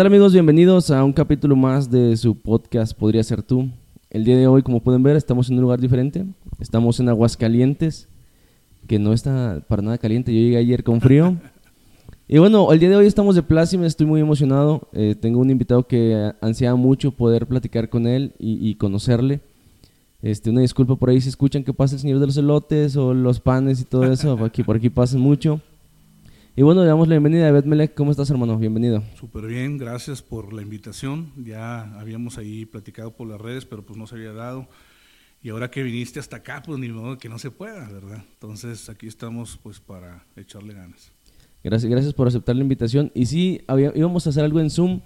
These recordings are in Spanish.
¿Qué tal amigos? Bienvenidos a un capítulo más de su podcast Podría ser tú. El día de hoy, como pueden ver, estamos en un lugar diferente. Estamos en Aguascalientes, que no está para nada caliente. Yo llegué ayer con frío. Y bueno, el día de hoy estamos de plácime, estoy muy emocionado. Eh, tengo un invitado que ansiaba mucho poder platicar con él y, conocerle. Este, una disculpa por ahí si escuchan que pasa el señor de los elotes o los panes y todo eso, aquí, por aquí pasa mucho. Y bueno, le damos la bienvenida a Betmelec. ¿Cómo estás, hermano? Bienvenido. Súper bien, gracias por la invitación. Ya habíamos ahí platicado por las redes, pero pues no se había dado. Y ahora que viniste hasta acá, pues ni modo que no se pueda, ¿verdad? Entonces aquí estamos pues para echarle ganas. Gracias, gracias por aceptar la invitación. Y sí, íbamos a hacer algo en Zoom,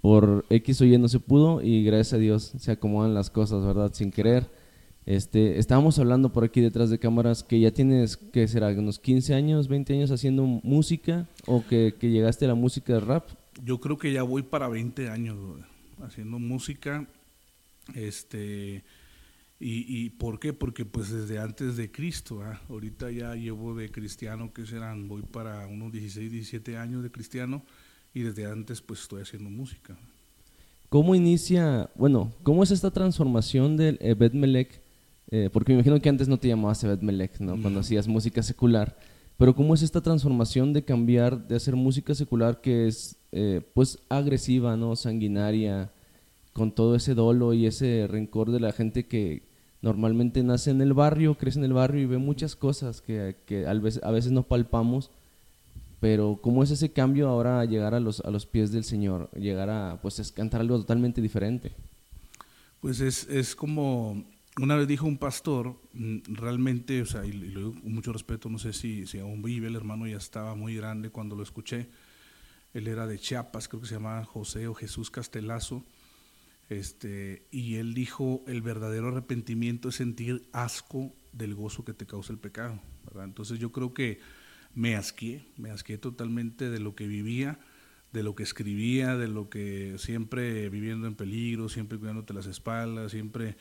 por X o Y no se pudo y gracias a Dios se acomodan las cosas, ¿verdad? Sin querer. Este, estábamos hablando por aquí detrás de cámaras que ya tienes, que será? Unos 15 años, 20 años haciendo música o que, llegaste a la música de rap. Yo creo que ya voy para 20 años haciendo música. Este, y, y, por qué? Porque pues desde antes de Cristo, ahorita ya llevo de cristiano, que serán, voy para unos 16, 17 años de cristiano y desde antes pues estoy haciendo música. ¿Cómo inicia, bueno, cómo es esta transformación del Evet Melek eh, porque me imagino que antes no te llamabas Evet Melech, ¿no? Cuando hacías música secular. Pero ¿cómo es esta transformación de cambiar, de hacer música secular que es, eh, pues, agresiva, ¿no? Sanguinaria, con todo ese dolo y ese rencor de la gente que normalmente nace en el barrio, crece en el barrio y ve muchas cosas que, que a, veces, a veces no palpamos. Pero ¿cómo es ese cambio ahora a llegar a los, a los pies del Señor? Llegar a, pues, cantar algo totalmente diferente. Pues es, es como una vez dijo un pastor, mm, realmente, o sea, y, lo digo con mucho respeto, no sé si, si aún vive, el hermano ya estaba muy grande cuando lo escuché. Él era de Chiapas, creo que se llamaba José o Jesús Castelazo. Este, y él dijo, el verdadero arrepentimiento es sentir asco del gozo que te causa el pecado. Entonces yo creo que me asqué, me asqué totalmente de lo que vivía, de lo que escribía, de lo que siempre viviendo en peligro, siempre cuidándote las espaldas, siempre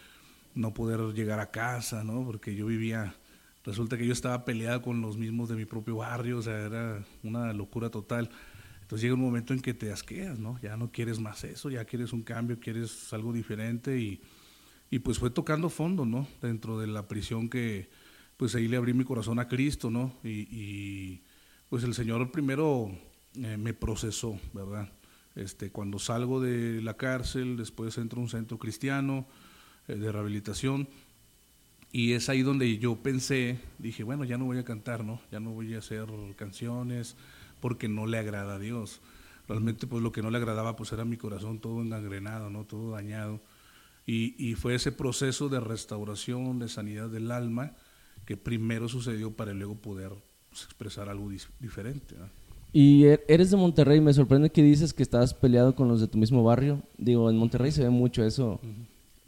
no poder llegar a casa, ¿no? Porque yo vivía, resulta que yo estaba peleado con los mismos de mi propio barrio, o sea, era una locura total. Entonces llega un momento en que te asqueas, ¿no? Ya no quieres más eso, ya quieres un cambio, quieres algo diferente y, y pues fue tocando fondo, ¿no? Dentro de la prisión que, pues ahí le abrí mi corazón a Cristo, ¿no? Y, pues el Señor primero eh, me procesó, ¿verdad? Este, cuando salgo de la cárcel, después entro a un centro cristiano, de rehabilitación. Y es ahí donde yo pensé, dije, bueno, ya no voy a cantar, ¿no? Ya no voy a hacer canciones porque no le agrada a Dios. Realmente pues lo que no le agradaba pues era mi corazón todo engangrenado, ¿no? Todo dañado. Y, y fue ese proceso de restauración, de sanidad del alma, que primero sucedió para luego poder pues, expresar algo diferente. Y er, eres de Monterrey, me sorprende que dices que estás peleado con los de tu mismo barrio. Digo, en Monterrey se ve mucho eso.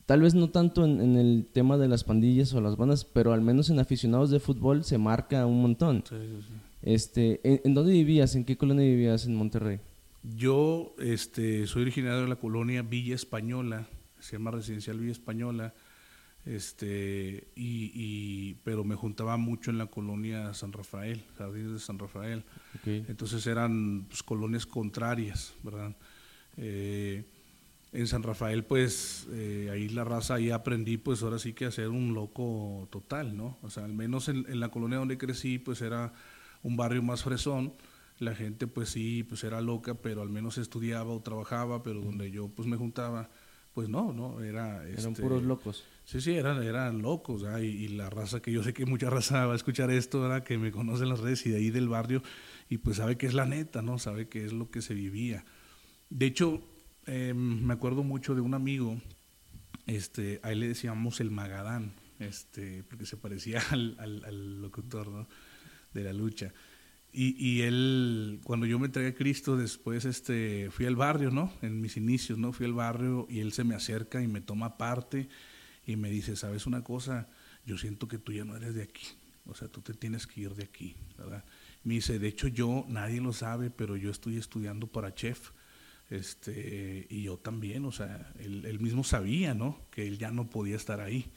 Tal vez no tanto en, el tema de las pandillas o las bandas, pero al menos en aficionados de fútbol se marca un montón. Este, ¿en, dónde vivías? ¿En qué colonia vivías en Monterrey? Yo este, soy originario de la colonia Villa Española, se llama Residencial Villa Española, este, y, pero me juntaba mucho en la colonia San Rafael, Jardines de San Rafael. Entonces eran pues, colonias contrarias, ¿verdad? Eh, en San Rafael, pues eh, ahí la raza, ahí aprendí, pues ahora sí que a ser un loco total, ¿no? O sea, al menos en, la colonia donde crecí, pues era un barrio más fresón, la gente pues sí, pues era loca, pero al menos estudiaba o trabajaba, pero donde yo pues me juntaba, pues no, no, era... Eran este, puros locos. Sí, sí, eran, eran locos, y, y, la raza que yo sé que mucha raza va a escuchar esto, ¿verdad? Que me conoce en las redes y de ahí del barrio, y pues sabe que es la neta, ¿no? Sabe que es lo que se vivía. De hecho, eh, me acuerdo mucho de un amigo, este, a le decíamos el Magadán, este, porque se parecía al, locutor de la lucha. Y, y, él, cuando yo me entregué a Cristo, después este, fui al barrio, ¿no? En mis inicios, ¿no? Fui al barrio y él se me acerca y me toma parte y me dice, ¿sabes una cosa? Yo siento que tú ya no eres de aquí. O sea, tú te tienes que ir de aquí, ¿verdad? Me dice, de hecho yo, nadie lo sabe, pero yo estoy estudiando para chef este, y yo también, o sea, él, mismo sabía, ¿no? Que él ya no podía estar ahí.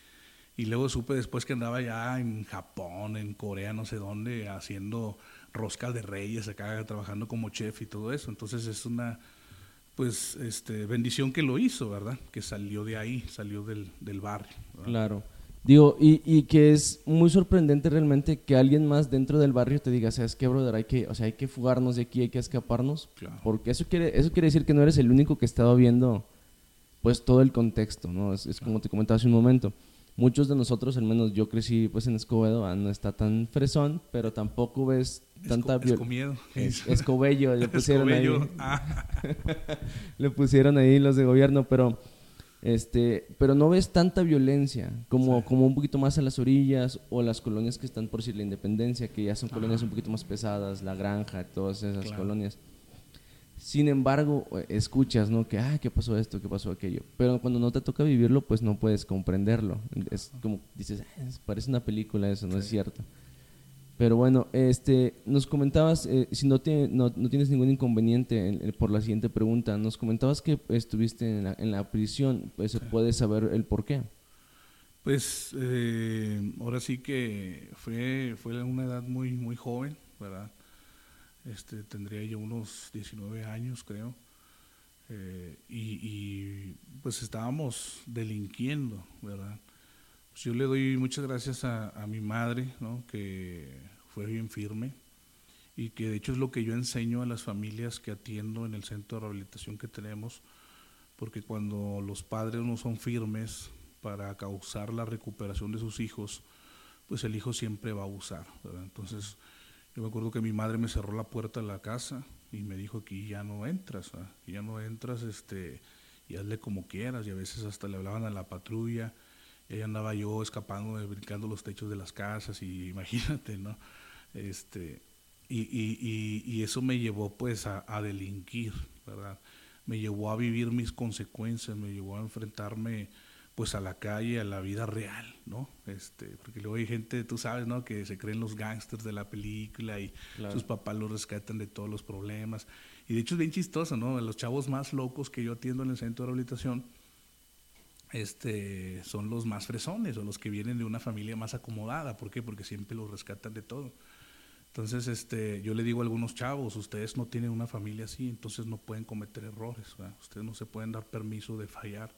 Y luego supe después que andaba ya en Japón, en Corea, no sé dónde, haciendo roscas de reyes, acá trabajando como chef y todo eso. Entonces es una, pues este bendición que lo hizo, ¿verdad? Que salió de ahí, salió del, del barrio. Claro. Digo, y, y, que es muy sorprendente realmente que alguien más dentro del barrio te diga, ¿sabes qué, brother? Hay que, o sea, hay que fugarnos de aquí, hay que escaparnos. Porque eso quiere, eso quiere decir que no eres el único que estaba viendo, pues, todo el contexto, ¿no? Es, es como te comentaba hace un momento muchos de nosotros, al menos yo crecí pues en Escobedo, ah, no está tan fresón, pero tampoco ves tanta violencia. Es, escobello, le pusieron ahí. Ah. le pusieron ahí los de gobierno, pero este, pero no ves tanta violencia como, como un poquito más a las orillas o las colonias que están por decir la independencia, que ya son colonias un poquito más pesadas, la granja, todas esas colonias. Sin embargo, escuchas, ¿no? Que, ah, ¿qué pasó esto? ¿Qué pasó aquello? Pero cuando no te toca vivirlo, pues no puedes comprenderlo. Es como, dices, ah, parece una película eso, no es cierto. Pero bueno, este, nos comentabas, eh, si no, no, tienes ningún inconveniente por la siguiente pregunta, nos comentabas que estuviste en la, en la prisión, pues se puede saber el por qué. Pues eh, ahora sí que fue, fue una edad muy, muy joven, ¿verdad? Este, tendría yo unos 19 años, creo. Eh, y, pues estábamos delinquiendo, ¿verdad? Pues yo le doy muchas gracias a, mi madre, ¿no? Que fue bien firme y que de hecho es lo que yo enseño a las familias que atiendo en el centro de rehabilitación que tenemos, porque cuando los padres no son firmes para causar la recuperación de sus hijos, pues el hijo siempre va a abusar, ¿verdad? Entonces, yo me acuerdo que mi madre me cerró la puerta de la casa y me dijo que ya no entras, ya no entras, este, y hazle como quieras. Y a veces hasta le hablaban a la patrulla y ahí andaba yo escapando, brincando los techos de las casas y imagínate, ¿no? Este, y, y, y, eso me llevó pues a, a, delinquir, ¿verdad? Me llevó a vivir mis consecuencias, me llevó a enfrentarme pues a la calle, a la vida real, ¿no? Este, porque luego hay gente, tú sabes, ¿no? Que se creen los gángsters de la película y sus papás los rescatan de todos los problemas. Y de hecho es bien chistoso, ¿no? Los chavos más locos que yo atiendo en el centro de rehabilitación este, son los más fresones o los que vienen de una familia más acomodada. ¿Por qué? Porque siempre los rescatan de todo. Entonces, este, yo le digo a algunos chavos, ustedes no tienen una familia así, entonces no pueden cometer errores, ustedes no se pueden dar permiso de fallar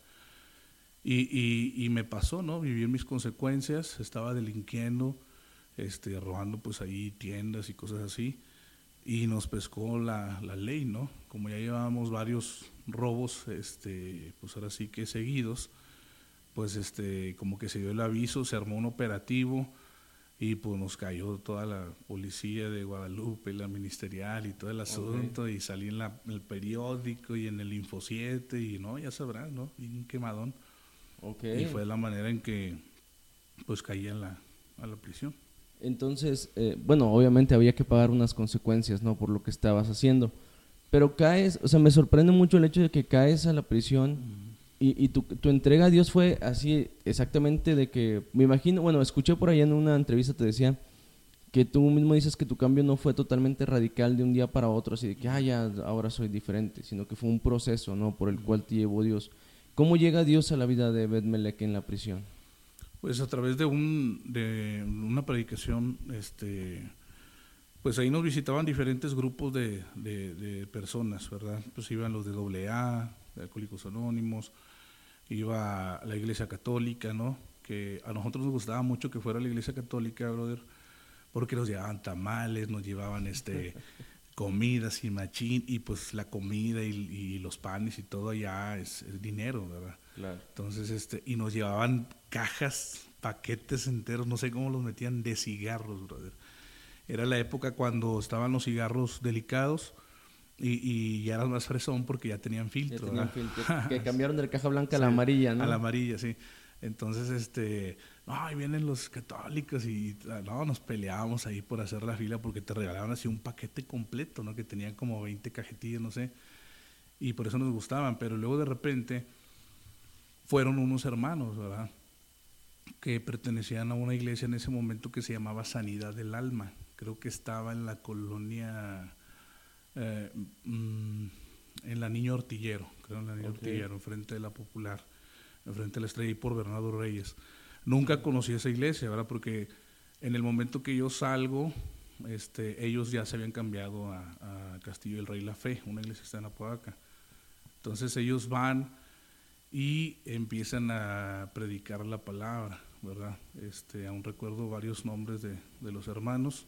y, y, me pasó, ¿no? Viví mis consecuencias, estaba delinquiendo, este, robando pues ahí tiendas y cosas así, y nos pescó la, la ley, ¿no? Como ya llevábamos varios robos, este, pues ahora sí que seguidos, pues este, como que se dio el aviso, se armó un operativo y pues nos cayó toda la policía de Guadalupe, la ministerial y todo el asunto y salí en, la, el periódico y en el Info 7 y no, ya sabrán, ¿no? Y un quemadón. Y fue la manera en que pues caí en la, a la prisión. Entonces, eh, bueno, obviamente había que pagar unas consecuencias, ¿no? Por lo que estabas haciendo. Pero caes, o sea, me sorprende mucho el hecho de que caes a la prisión y, y tu, tu, entrega a Dios fue así exactamente de que, me imagino, bueno, escuché por ahí en una entrevista, te decía, que tú mismo dices que tu cambio no fue totalmente radical de un día para otro, así de que, ah, ya, ahora soy diferente, sino que fue un proceso, ¿no? Por el cual te llevó Dios. ¿Cómo llega Dios a la vida de Betmelec en la prisión? Pues a través de, un, de una predicación, este, pues ahí nos visitaban diferentes grupos de, de, personas, ¿verdad? Pues iban los de AA, de Alcohólicos Anónimos, iba la Iglesia Católica, ¿no? Que a nosotros nos gustaba mucho que fuera la Iglesia Católica, brother, porque nos llevaban tamales, nos llevaban este comida sin machín y pues la comida y, los panes y todo allá es, dinero, ¿verdad? Claro. Entonces, este, y nos llevaban cajas, paquetes enteros, no sé cómo los metían de cigarros, brother. Era la época cuando estaban los cigarros delicados y, y ya eran más fresón porque ya tenían filtro. Ya tenían filtro que cambiaron de la caja blanca a la amarilla, ¿no? A la amarilla, sí. Entonces, este, no, ahí vienen los católicos y no, nos peleábamos ahí por hacer la fila porque te regalaban así un paquete completo, ¿no? Que tenían como 20 cajetillas, no sé. Y por eso nos gustaban, pero luego de repente fueron unos hermanos, ¿verdad? Que pertenecían a una iglesia en ese momento que se llamaba Sanidad del Alma. Creo que estaba en la colonia, eh, mm, en la Niño Ortillero, creo en la Niño Ortillero, enfrente de la Popular enfrente de la estrella y por Bernardo Reyes. Nunca conocí esa iglesia, ¿verdad? Porque en el momento que yo salgo, este, ellos ya se habían cambiado a, Castillo del Rey La Fe, una iglesia que está en Apodaca. Entonces ellos van y empiezan a predicar la palabra, ¿verdad? Este, aún recuerdo varios nombres de, de los hermanos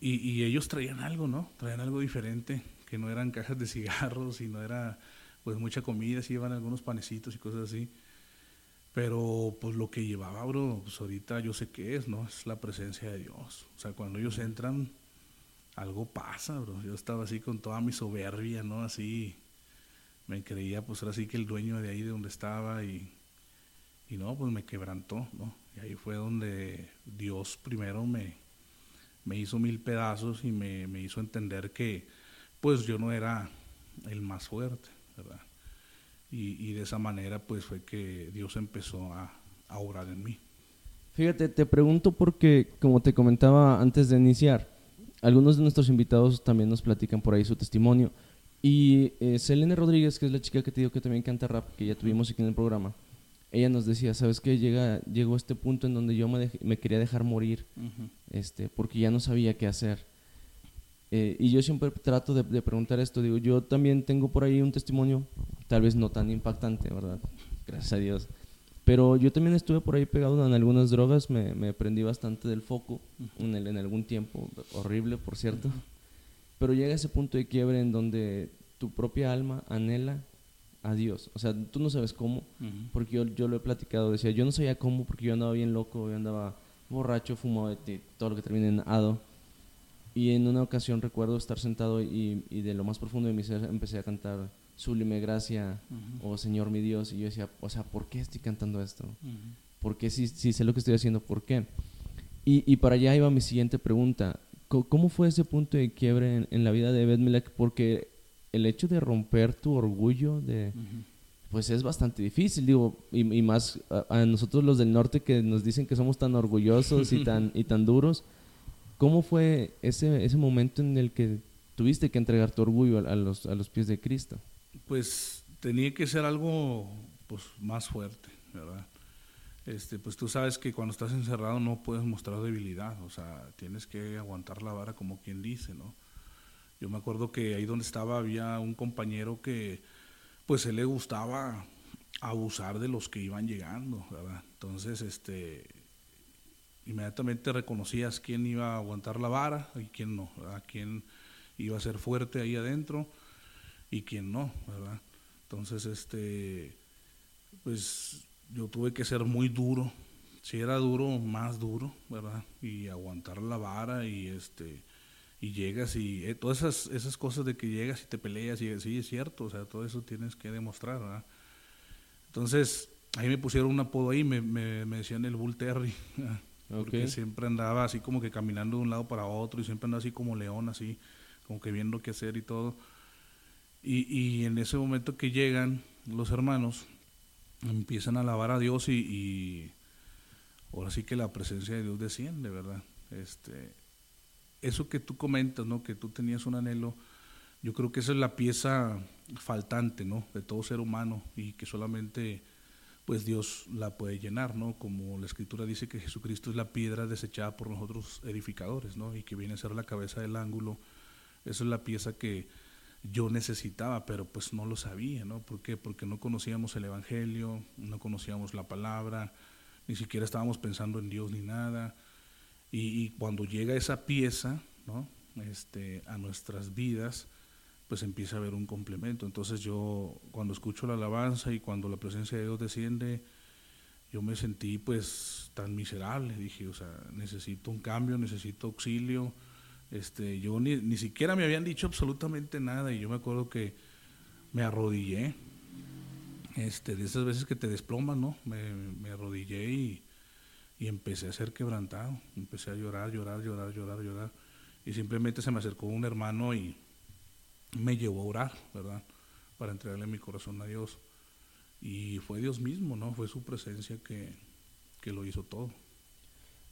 y, y, ellos traían algo, ¿no? Traían algo diferente, que no eran cajas de cigarros y no era pues mucha comida, sí llevan algunos panecitos y cosas así. Pero pues lo que llevaba, bro, pues ahorita yo sé qué es, ¿no? Es la presencia de Dios. O sea, cuando ellos entran, algo pasa, bro. Yo estaba así con toda mi soberbia, ¿no? Así, me creía pues era así que el dueño de ahí de donde estaba y, y no, pues me quebrantó, ¿no? Y ahí fue donde Dios primero me, me hizo mil pedazos y me, me hizo entender que pues yo no era el más fuerte, ¿verdad? Y, y, de esa manera pues fue que Dios empezó a, a obrar en mí. Fíjate, te pregunto porque, como te comentaba antes de iniciar, algunos de nuestros invitados también nos platican por ahí su testimonio. Y eh, Selene Rodríguez, que es la chica que te digo que también canta rap, que ya tuvimos aquí en el programa, ella nos decía, ¿sabes qué? Llega, llegó este punto en donde yo me, me quería dejar morir, este, porque ya no sabía qué hacer. Eh, y yo siempre trato de, de, preguntar esto, digo, yo también tengo por ahí un testimonio, tal vez no tan impactante, ¿verdad? Gracias a Dios. Pero yo también estuve por ahí pegado en algunas drogas, me, me prendí bastante del foco en, el, en algún tiempo, horrible por cierto. Pero llega ese punto de quiebre en donde tu propia alma anhela a Dios. O sea, tú no sabes cómo, porque yo, yo lo he platicado, decía, yo no sabía cómo porque yo andaba bien loco, yo andaba borracho, fumaba todo lo que termina en ado. Y en una ocasión recuerdo estar sentado y, y, de lo más profundo de mi ser empecé a cantar Sublime Gracia o Señor mi Dios. Y yo decía, o sea, ¿por qué estoy cantando esto? ¿Por qué si, si, sé lo que estoy haciendo? ¿Por qué? Y, y, para allá iba mi siguiente pregunta. ¿Cómo fue ese punto de quiebre en, en la vida de Betmelech? Porque el hecho de romper tu orgullo de... Pues es bastante difícil, digo, y, y más a, a, nosotros los del norte que nos dicen que somos tan orgullosos y tan, y tan duros. ¿Cómo fue ese, ese momento en el que tuviste que entregar tu orgullo a, a, los, a los pies de Cristo? Pues tenía que ser algo pues, más fuerte, ¿verdad? Este, pues tú sabes que cuando estás encerrado no puedes mostrar debilidad, o sea, tienes que aguantar la vara como quien dice, ¿no? Yo me acuerdo que ahí donde estaba había un compañero que pues él le gustaba abusar de los que iban llegando, ¿verdad? Entonces, este, inmediatamente reconocías quién iba a aguantar la vara y quién no, ¿verdad? Quién iba a ser fuerte ahí adentro y quién no, ¿verdad? Entonces, este, pues yo tuve que ser muy duro, si era duro, más duro, ¿verdad? Y aguantar la vara y este y llegas y eh, todas esas, esas cosas de que llegas y te peleas y sí es cierto, o sea, todo eso tienes que demostrar, ¿verdad? Entonces, ahí me pusieron un apodo ahí, me, me, me decían el Bull Terry, porque okay. siempre andaba así como que caminando de un lado para otro y siempre andaba así como león, así, como que viendo qué hacer y todo. Y, y en ese momento que llegan los hermanos, empiezan a alabar a Dios y, y ahora sí que la presencia de Dios desciende, ¿verdad? Este, eso que tú comentas, ¿no? Que tú tenías un anhelo, yo creo que esa es la pieza faltante, ¿no? De todo ser humano y que solamente pues Dios la puede llenar, ¿no? Como la escritura dice que Jesucristo es la piedra desechada por nosotros edificadores, ¿no? Y que viene a ser la cabeza del ángulo. Esa es la pieza que yo necesitaba, pero pues no lo sabía, ¿no? ¿Por qué? Porque no conocíamos el Evangelio, no conocíamos la palabra, ni siquiera estábamos pensando en Dios ni nada. Y, cuando llega esa pieza ¿no? este, a nuestras vidas, pues empieza a haber un complemento. Entonces yo cuando escucho la alabanza y cuando la presencia de Dios desciende, yo me sentí pues tan miserable, dije, o sea, necesito un cambio, necesito auxilio. Este, yo ni, ni siquiera me habían dicho absolutamente nada y yo me acuerdo que me arrodillé, este, de esas veces que te desploman, ¿no? Me arrodillé y, y empecé a ser quebrantado, empecé a llorar, llorar, llorar, llorar, llorar. Y simplemente se me acercó un hermano y me llevó a orar, ¿verdad? Para entregarle mi corazón a Dios. Y fue Dios mismo, ¿no? Fue su presencia que, que lo hizo todo.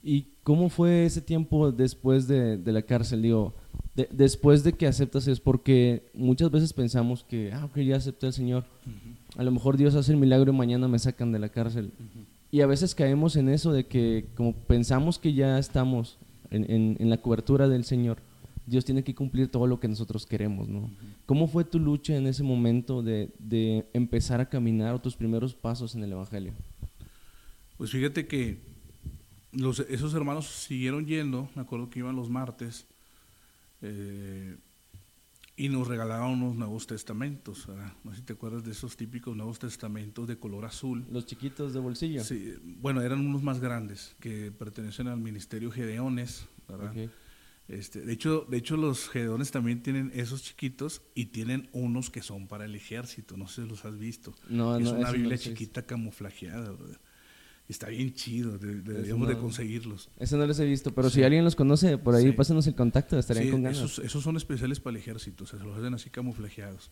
¿Y cómo fue ese tiempo después de, de la cárcel? Digo, de, después de que aceptas es porque muchas veces pensamos que, ah, ok, ya acepté al Señor. Uh -huh. A lo mejor Dios hace el milagro y mañana me sacan de la cárcel. Uh -huh. Y a veces caemos en eso de que como pensamos que ya estamos en, en, en la cobertura del Señor, Dios tiene que cumplir todo lo que nosotros queremos, ¿no? ¿Cómo fue tu lucha en ese momento de, de empezar a caminar o tus primeros pasos en el Evangelio? Pues fíjate que los, esos hermanos siguieron yendo, me acuerdo que iban los martes, eh, y nos regalaban unos Nuevos Testamentos, no sé si te acuerdas de esos típicos Nuevos Testamentos de color azul. Los chiquitos de bolsillo. Sí, bueno, eran unos más grandes que pertenecen al Ministerio Gedeones, ¿verdad? Este, de hecho, de hecho los Gedeones también tienen esos chiquitos y tienen unos que son para el ejército, no sé si los has visto. No, es una Biblia chiquita camuflajeada, ¿verdad? Está bien chido, deberíamos de conseguirlos. Eso no los he visto, pero si alguien los conoce, por ahí pásenos el contacto, estarían con ganas. Esos, esos, son especiales para el ejército, se los hacen así camuflajeados.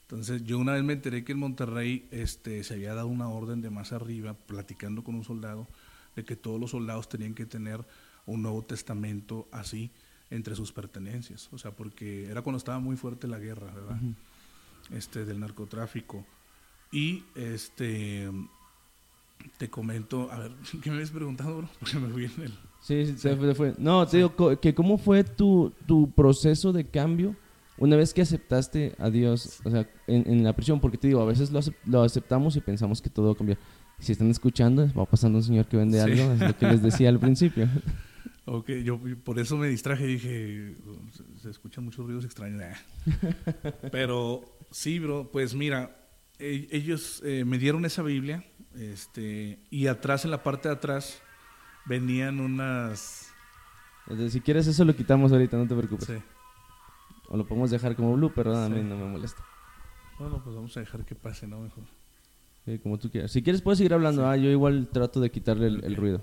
Entonces, yo una vez me enteré que en Monterrey este, se había dado una orden de más arriba, platicando con un soldado, de que todos los soldados tenían que tener un Nuevo Testamento así entre sus pertenencias. O sea, porque era cuando estaba muy fuerte la guerra, ¿verdad? Este, del narcotráfico. Y este te comento, a ver, ¿qué me habías preguntado, bro? Porque me fui en el... Sí, sí, se fue. No, te digo, que ¿cómo fue tu, tu proceso de cambio una vez que aceptaste a Dios, o sea, en, en la prisión? Porque te digo, a veces lo, lo, aceptamos y pensamos que todo cambia. Si están escuchando, va pasando un señor que vende algo, es lo que les decía al principio. Ok, yo por eso me distraje y dije, se, escuchan muchos ruidos extraños. Pero sí, bro, pues mira, e, ellos eh, me dieron esa Biblia este, y atrás, en la parte de atrás, venían unas... si quieres eso lo quitamos ahorita, no te preocupes. Sí. O lo podemos dejar como blue, pero a mí no me molesta. Bueno, pues vamos a dejar que pase, ¿no? Mejor. como tú quieras. Si quieres puedes seguir hablando, ah, yo igual trato de quitarle el, ruido.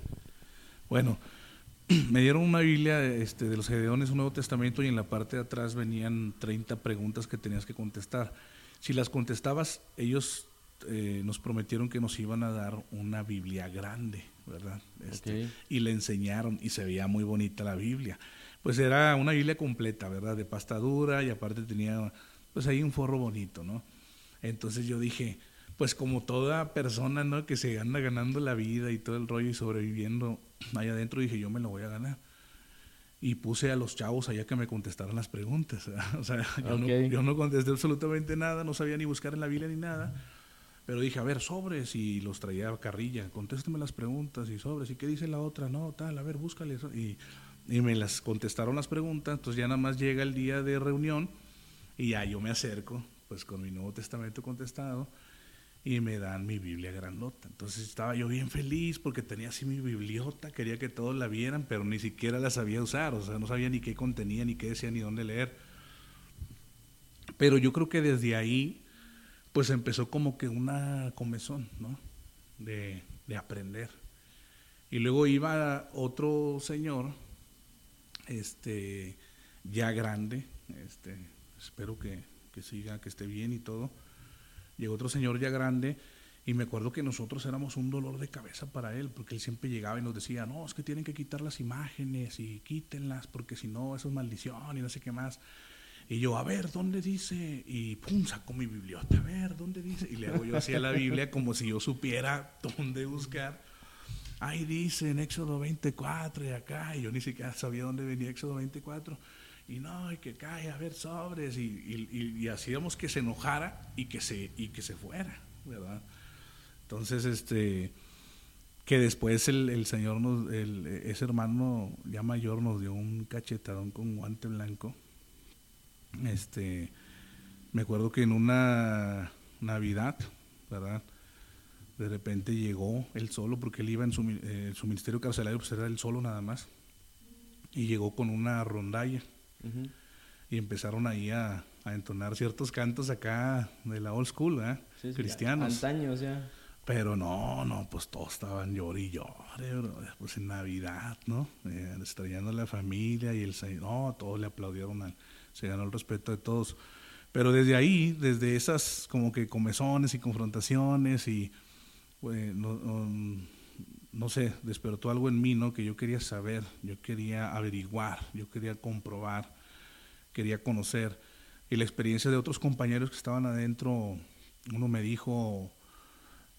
Bueno, me dieron una Biblia este, de los Gedeones, un Nuevo Testamento, y en la parte de atrás venían 30 preguntas que tenías que contestar. Si las contestabas, ellos eh, nos prometieron que nos iban a dar una Biblia grande, ¿verdad? Este, y le enseñaron y se veía muy bonita la Biblia. Pues era una Biblia completa, ¿verdad? De pasta dura y aparte tenía, pues ahí un forro bonito, ¿no? Entonces yo dije, pues como toda persona, ¿no? Que se anda ganando la vida y todo el rollo y sobreviviendo allá adentro, dije, yo me lo voy a ganar y puse a los chavos allá que me contestaran las preguntas. O sea, yo, no, yo, no, contesté absolutamente nada, no sabía ni buscar en la Biblia ni nada. Pero dije, a ver, sobres, y los traía a carrilla, contésteme las preguntas y sobres, ¿y qué dice la otra? No, tal, a ver, búscale. Y, y me las contestaron las preguntas, entonces ya nada más llega el día de reunión y ya yo me acerco, pues con mi Nuevo Testamento contestado, y me dan mi Biblia grandota. Entonces estaba yo bien feliz porque tenía así mi bibliota, quería que todos la vieran, pero ni siquiera la sabía usar, o sea, no sabía ni qué contenía, ni qué decía, ni dónde leer. Pero yo creo que desde ahí pues empezó como que una comezón, ¿no? De, aprender. Y luego iba otro señor, este, ya grande, este, espero que, que siga, que esté bien y todo. Llegó otro señor ya grande y me acuerdo que nosotros éramos un dolor de cabeza para él, porque él siempre llegaba y nos decía, no, es que tienen que quitar las imágenes y quítenlas, porque si no, eso es maldición y no sé qué más. Y yo, a ver, ¿dónde dice? Y pum, saco mi bibliota, a ver, ¿dónde dice? Y le hago yo así a la Biblia como si yo supiera dónde buscar. Ahí dice en Éxodo 24 y acá, y yo ni siquiera sabía dónde venía Éxodo 24. Y no, y que cae, a ver, sobres, y, hacíamos que se enojara y que se, y que se fuera, ¿verdad? Entonces, este, que después el, Señor, nos, ese hermano ya mayor nos dio un cachetadón con guante blanco este, me acuerdo que en una Navidad, ¿verdad? De repente llegó él solo, porque él iba en su, eh, su ministerio carcelario, pues era él solo nada más. Y llegó con una rondalla. Y empezaron ahí a, a, entonar ciertos cantos acá de la old school, ¿verdad? Cristianos. Antaños ya. Pero no, no, pues todos estaban llori y llore, pues en Navidad, ¿no? Eh, extrañando a la familia y el Señor, no, todos le aplaudieron al, se ganó el respeto de todos. Pero desde ahí, desde esas como que comezones y confrontaciones y pues, no, sé, despertó algo en mí, ¿no? Que yo quería saber, yo quería averiguar, yo quería comprobar, quería conocer. Y la experiencia de otros compañeros que estaban adentro, uno me dijo,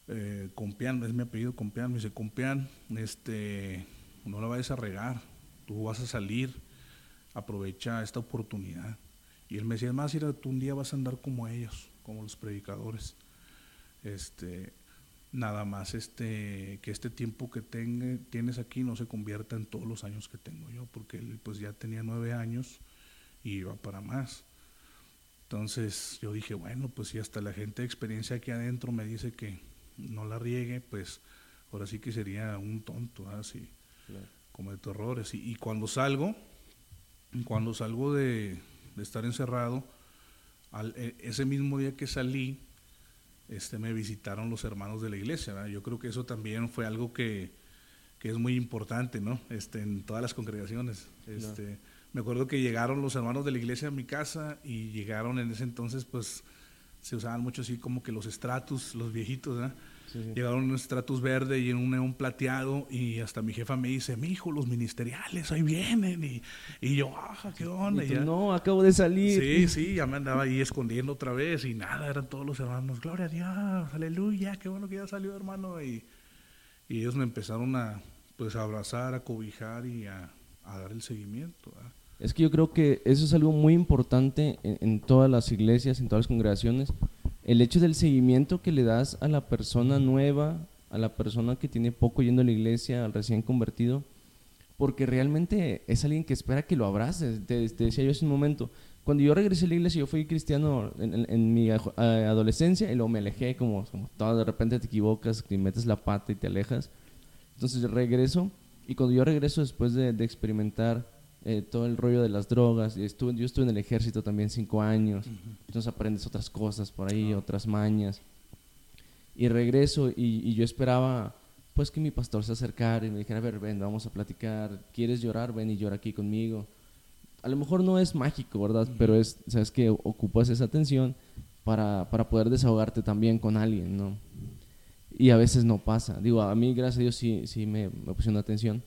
eh, Compián, es mi apellido Compián, me dice, Compián, este, no la vayas a regar, tú vas a salir aprovecha esta oportunidad. Y él me decía, más, tú un día vas a andar como ellos, como los predicadores. Este, nada más este, que este tiempo que tenga, tienes aquí no se convierta en todos los años que tengo yo, porque él pues ya tenía nueve años y iba para más. Entonces yo dije, bueno, pues si hasta la gente de experiencia aquí adentro me dice que no la riegue, pues ahora sí que sería un tonto, así, como de terrores. Y, y, cuando salgo, cuando salgo de, estar encerrado, al, e, ese mismo día que salí, este, me visitaron los hermanos de la iglesia. Yo creo que eso también fue algo que, que, es muy importante, ¿no? Este, en todas las congregaciones. Este, me acuerdo que llegaron los hermanos de la iglesia a mi casa y llegaron en ese entonces, pues se usaban mucho así como que los estratos, los viejitos, ¿verdad? Llegaron en un estratus verde y en un neón plateado y hasta mi jefa me dice, mi hijo, los ministeriales, ahí vienen. Y, y yo, ah, qué onda. Y no, acabo de salir. Sí, sí, ya me andaba ahí escondiendo otra vez y nada, eran todos los hermanos, gloria a Dios, aleluya, qué bueno que ya salió hermano. Y, y ellos me empezaron a, pues, a abrazar, a cobijar y a, a dar el seguimiento. ¿verdad? Es que yo creo que eso es algo muy importante en, todas las iglesias, en todas las congregaciones. El hecho del seguimiento que le das a la persona nueva, a la persona que tiene poco yendo a la iglesia, al recién convertido, porque realmente es alguien que espera que lo abraces. Te, decía yo hace un momento, cuando yo regresé a la iglesia, yo fui cristiano en, mi adolescencia y luego me alejé, como, como todo, de repente te equivocas, y metes la pata y te alejas. Entonces regreso y cuando yo regreso después de, de experimentar eh, todo el rollo de las drogas. Y estuve, yo estuve en el ejército también cinco años, entonces aprendes otras cosas por ahí, otras mañas. Y regreso y, y, yo esperaba pues que mi pastor se acercara y me dijera, a ver, ven, vamos a platicar, ¿quieres llorar? Ven y llora aquí conmigo. A lo mejor no es mágico, ¿verdad? Pero es, sabes que ocupas esa atención para, para poder desahogarte también con alguien, ¿no? Y a veces no pasa. Digo, a mí, gracias a Dios, sí, sí me, me pusieron atención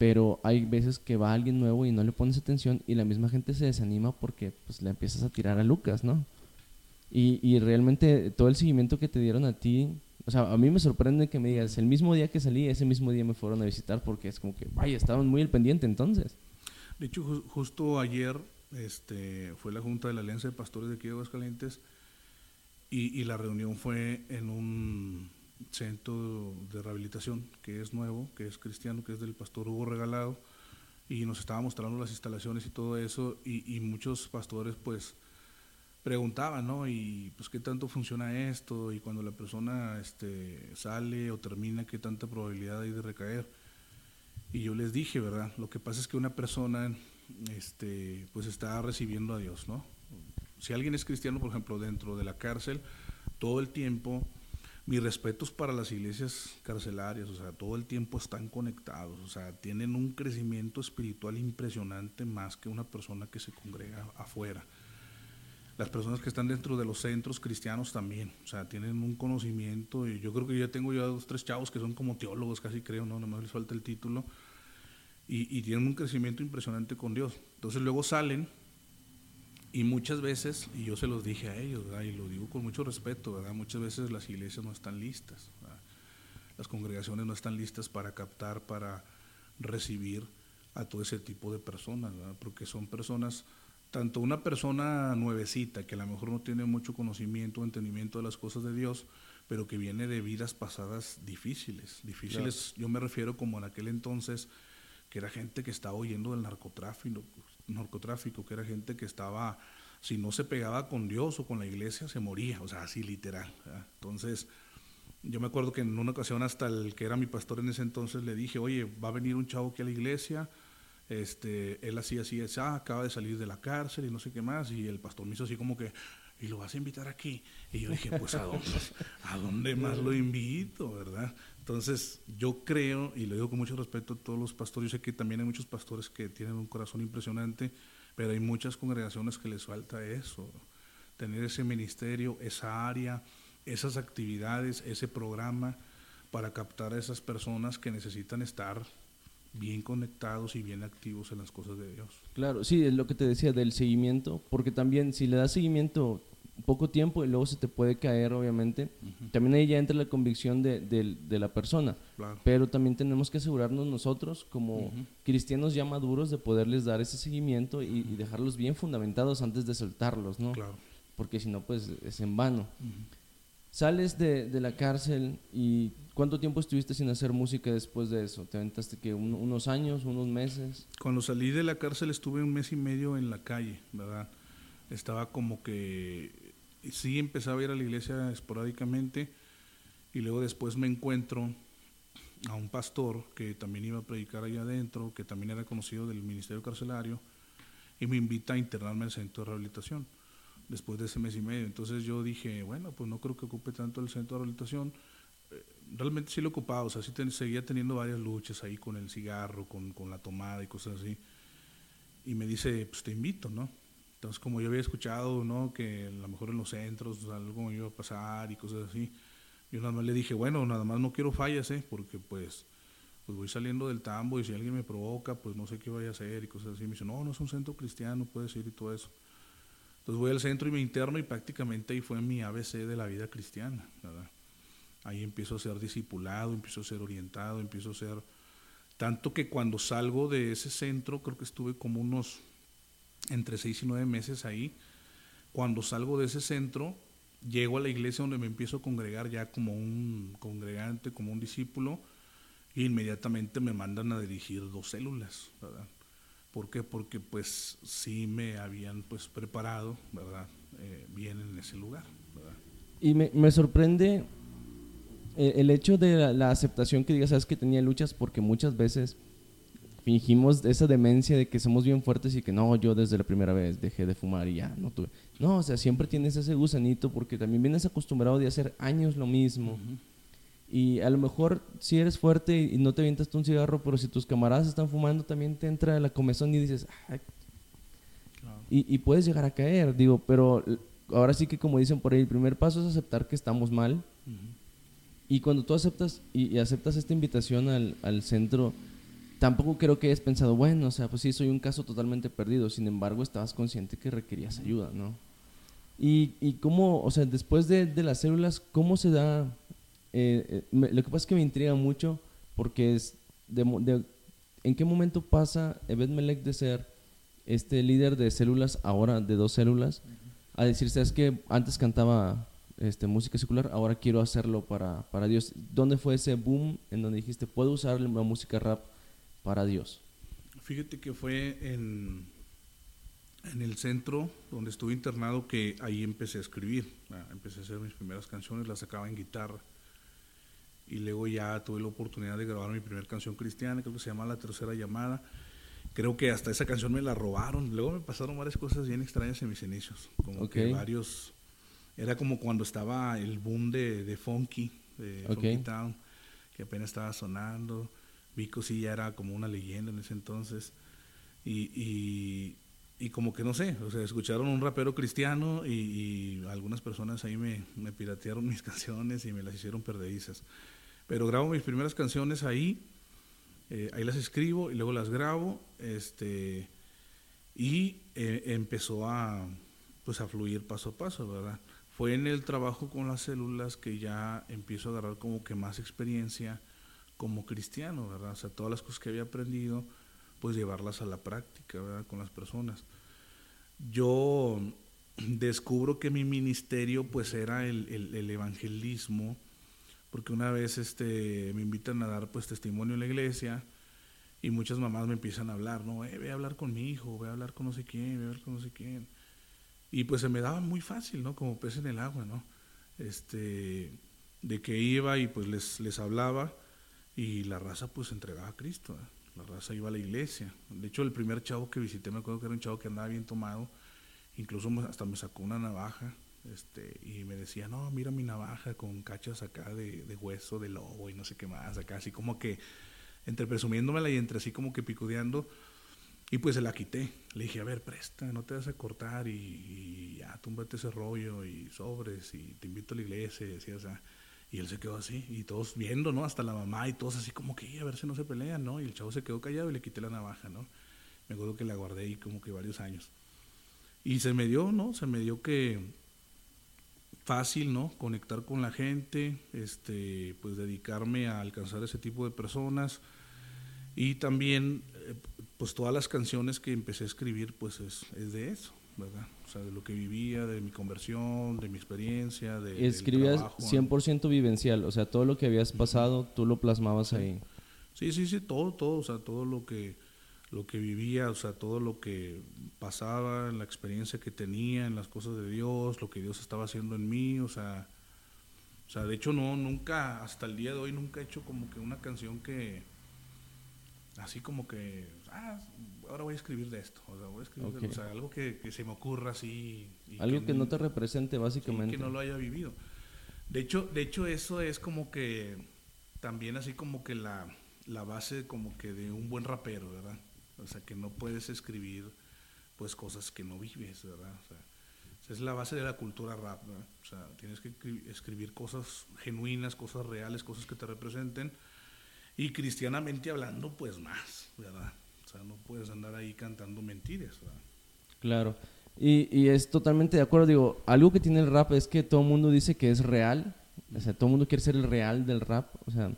pero hay veces que va alguien nuevo y no le pones atención y la misma gente se desanima porque pues le empiezas a tirar a Lucas, ¿no? Y, y realmente todo el seguimiento que te dieron a ti, o sea, a mí me sorprende que me digas, el mismo día que salí, ese mismo día me fueron a visitar porque es como que, vaya, estaban muy al pendiente entonces. De hecho, justo ayer este, fue la Junta de la Alianza de Pastores de aquí de Aguascalientes y, y la reunión fue en un centro de rehabilitación que es nuevo, que es cristiano, que es del pastor Hugo Regalado, y nos estaba mostrando las instalaciones y todo eso, y, muchos pastores pues preguntaban, ¿no? Y pues qué tanto funciona esto, y cuando la persona este, sale o termina, qué tanta probabilidad hay de recaer. Y yo les dije, ¿verdad? Lo que pasa es que una persona este, pues está recibiendo a Dios, ¿no? Si alguien es cristiano, por ejemplo, dentro de la cárcel, todo el tiempo mis respetos para las iglesias carcelarias, o sea, todo el tiempo están conectados, o sea, tienen un crecimiento espiritual impresionante más que una persona que se congrega afuera. Las personas que están dentro de los centros cristianos también, o sea, tienen un conocimiento, y yo creo que ya tengo ya dos, tres chavos que son como teólogos, casi creo, ¿no? Nomás les falta el título, y, y tienen un crecimiento impresionante con Dios. Entonces luego salen y muchas veces, y yo se los dije a ellos, y lo digo con mucho respeto, ¿verdad? muchas veces las iglesias no están listas, las congregaciones no están listas para captar, para recibir a todo ese tipo de personas, porque son personas, tanto una persona nuevecita que a lo mejor no tiene mucho conocimiento o entendimiento de las cosas de Dios, pero que viene de vidas pasadas difíciles, difíciles, yo me refiero como en aquel entonces, que era gente que estaba oyendo del narcotráfico, narcotráfico, que era gente que estaba, si no se pegaba con Dios o con la iglesia, se moría, o sea, así literal. Entonces, yo me acuerdo que en una ocasión hasta el que era mi pastor en ese entonces le dije, oye, va a venir un chavo aquí a la iglesia, este, él así, así, ah, acaba de salir de la cárcel y no sé qué más, y el pastor me hizo así como que, ¿y lo vas a invitar aquí? Y yo dije, pues ¿a dónde, ¿a dónde más lo invito, verdad? Entonces, yo creo, y lo digo con mucho respeto a todos los pastores, yo sé que también hay muchos pastores que tienen un corazón impresionante, pero hay muchas congregaciones que les falta eso, tener ese ministerio, esa área, esas actividades, ese programa para captar a esas personas que necesitan estar bien conectados y bien activos en las cosas de Dios. Claro, sí, es lo que te decía del seguimiento, porque también si le das seguimiento poco tiempo y luego se te puede caer, obviamente. También ahí ya entra la convicción de, de, la persona. Pero también tenemos que asegurarnos nosotros, como cristianos ya maduros, de poderles dar ese seguimiento y, dejarlos bien fundamentados antes de soltarlos, ¿no? Porque si no, pues es en vano. Sales de, de, la cárcel y ¿cuánto tiempo estuviste sin hacer música después de eso? ¿Te aventaste que unos años, unos meses? Cuando salí de la cárcel estuve un mes y medio en la calle, ¿verdad? Estaba como que sí empezaba a ir a la iglesia esporádicamente y luego después me encuentro a un pastor que también iba a predicar allá adentro, que también era conocido del ministerio carcelario y me invita a internarme al centro de rehabilitación después de ese mes y medio. Entonces yo dije, bueno, pues no creo que ocupe tanto el centro de rehabilitación. Eh, realmente sí lo ocupaba, o sea, sí seguía teniendo varias luchas ahí con el cigarro, con, con, la tomada y cosas así. Y me dice, pues te invito, ¿no? Entonces, como yo había escuchado, ¿no? Que a lo mejor en los centros algo iba a pasar y cosas así, yo nada más le dije, bueno, nada más no quiero fallas, ¿eh? Porque pues, pues voy saliendo del tambo y si alguien me provoca, pues no sé qué vaya a hacer y cosas así. Me dice, no, no es un centro cristiano, puedes ir y todo eso. Entonces voy al centro y me interno y prácticamente ahí fue mi ABC de la vida cristiana. Ahí empiezo a ser discipulado, empiezo a ser orientado, empiezo a ser... Tanto que cuando salgo de ese centro, creo que estuve como unos entre seis y nueve meses ahí. Cuando salgo de ese centro, llego a la iglesia donde me empiezo a congregar ya como un congregante, como un discípulo, e inmediatamente me mandan a dirigir dos células, ¿verdad? ¿Por qué? Porque pues sí me habían pues preparado, ¿verdad? Eh, bien en ese lugar, ¿verdad? Y me, me sorprende eh, el, hecho de la, aceptación que digas, sabes que tenía luchas, porque muchas veces fingimos esa demencia de que somos bien fuertes y que no, yo desde la primera vez dejé de fumar y ya no tuve. No, o sea, siempre tienes ese gusanito porque también vienes acostumbrado de hacer años lo mismo. Y a lo mejor si eres fuerte y no te avientas tú un cigarro, pero si tus camaradas están fumando, también te entra la comezón y dices, y, puedes llegar a caer, digo, pero ahora sí que como dicen por ahí, el primer paso es aceptar que estamos mal. Y cuando tú aceptas y, aceptas esta invitación al, al, centro, tampoco creo que hayas pensado, bueno, o sea, pues sí, soy un caso totalmente perdido. Sin embargo, estabas consciente que requerías ayuda, ¿no? Y, y cómo, o sea, después de, de las células, ¿cómo se da eh, eh, lo que pasa es que me intriga mucho porque es de, en qué momento pasa Ebed Melech de ser este líder de células, ahora de dos células, a decir, sabes que antes cantaba este, música secular, ahora quiero hacerlo para, para Dios. ¿Dónde fue ese boom en donde dijiste, puedo usar la música rap para Dios? Fíjate que fue en, en el centro donde estuve internado que ahí empecé a escribir. Ah, empecé a hacer mis primeras canciones, las sacaba en guitarra y luego ya tuve la oportunidad de grabar mi primera canción cristiana, creo que se llama La Tercera Llamada. Creo que hasta esa canción me la robaron. Luego me pasaron varias cosas bien extrañas en mis inicios. Como que varios. Era como cuando estaba el boom de, de Funky, de Funky Town, que apenas estaba sonando. Vico sí ya era como una leyenda en ese entonces. Y, y, como que no sé, o sea, escucharon un rapero cristiano y, algunas personas ahí me, me, piratearon mis canciones y me las hicieron perdedizas. Pero grabo mis primeras canciones ahí, eh, ahí las escribo y luego las grabo, este, y eh, empezó a, pues a fluir paso a paso, ¿verdad? Fue en el trabajo con las células que ya empiezo a agarrar como que más experiencia como cristiano, ¿verdad? O sea, todas las cosas que había aprendido, pues llevarlas a la práctica, ¿verdad? Con las personas. Yo descubro que mi ministerio pues era el, el, el evangelismo, porque una vez este, me invitan a dar pues testimonio en la iglesia y muchas mamás me empiezan a hablar, ¿no? Eh, ve a hablar con mi hijo, ve a hablar con no sé quién, ve a hablar con no sé quién. Y pues se me daba muy fácil, ¿no? Como pez en el agua, ¿no? Este, de que iba y pues les hablaba y la raza pues entregaba a Cristo, la raza iba a la iglesia. De hecho, el primer chavo que visité me acuerdo que era un chavo que andaba bien tomado, incluso hasta me sacó una navaja este, y me decía, no, mira mi navaja con cachas acá de, de, hueso de lobo y no sé qué más, acá así como que entre presumiéndomela y entre así como que picudeando. Y pues se la quité. Le dije, a ver, presta, no te vas a cortar y, ya, túmbate ese rollo y sobres y te invito a la iglesia y decía, o sea, y él se quedó así y todos viendo, ¿no? Hasta la mamá y todos así como que, a ver si no se pelean, ¿no? Y el chavo se quedó callado y le quité la navaja, ¿no? Me acuerdo que la guardé ahí como que varios años. Y se me dio, ¿no? Se me dio que fácil, ¿no? Conectar con la gente, este, pues dedicarme a alcanzar ese tipo de personas y también, eh, pues todas las canciones que empecé a escribir, pues es, es de eso, ¿verdad? O sea, de lo que vivía, de mi conversión, de mi experiencia, de Escribías 100% vivencial, o sea, todo lo que habías pasado, tú lo plasmabas ahí. Sí, sí, sí, todo, todo, o sea, todo lo que lo que vivía, o sea, todo lo que pasaba, en la experiencia que tenía, en las cosas de Dios, lo que Dios estaba haciendo en mí, o sea, o sea, de hecho no, nunca, hasta el día de hoy nunca he hecho como que una canción que, así como que, ah, ahora voy a escribir de esto, o sea, voy a escribir de, o sea algo que, que, se me ocurra así. algo que, no te represente básicamente. que no lo haya vivido. De hecho, de hecho eso es como que, también así como que la, la base como que de un buen rapero, ¿verdad? O sea, que no puedes escribir pues cosas que no vives, ¿verdad? O sea, esa es la base de la cultura rap, ¿verdad? O sea, tienes que escribir cosas genuinas, cosas reales, cosas que te representen. Y cristianamente hablando, pues más, ¿verdad? O sea, no puedes andar ahí cantando mentiras, ¿verdad? Claro. Y, y es totalmente de acuerdo. Digo, algo que tiene el rap es que todo el mundo dice que es real. O sea, todo el mundo quiere ser el real del rap. O sea,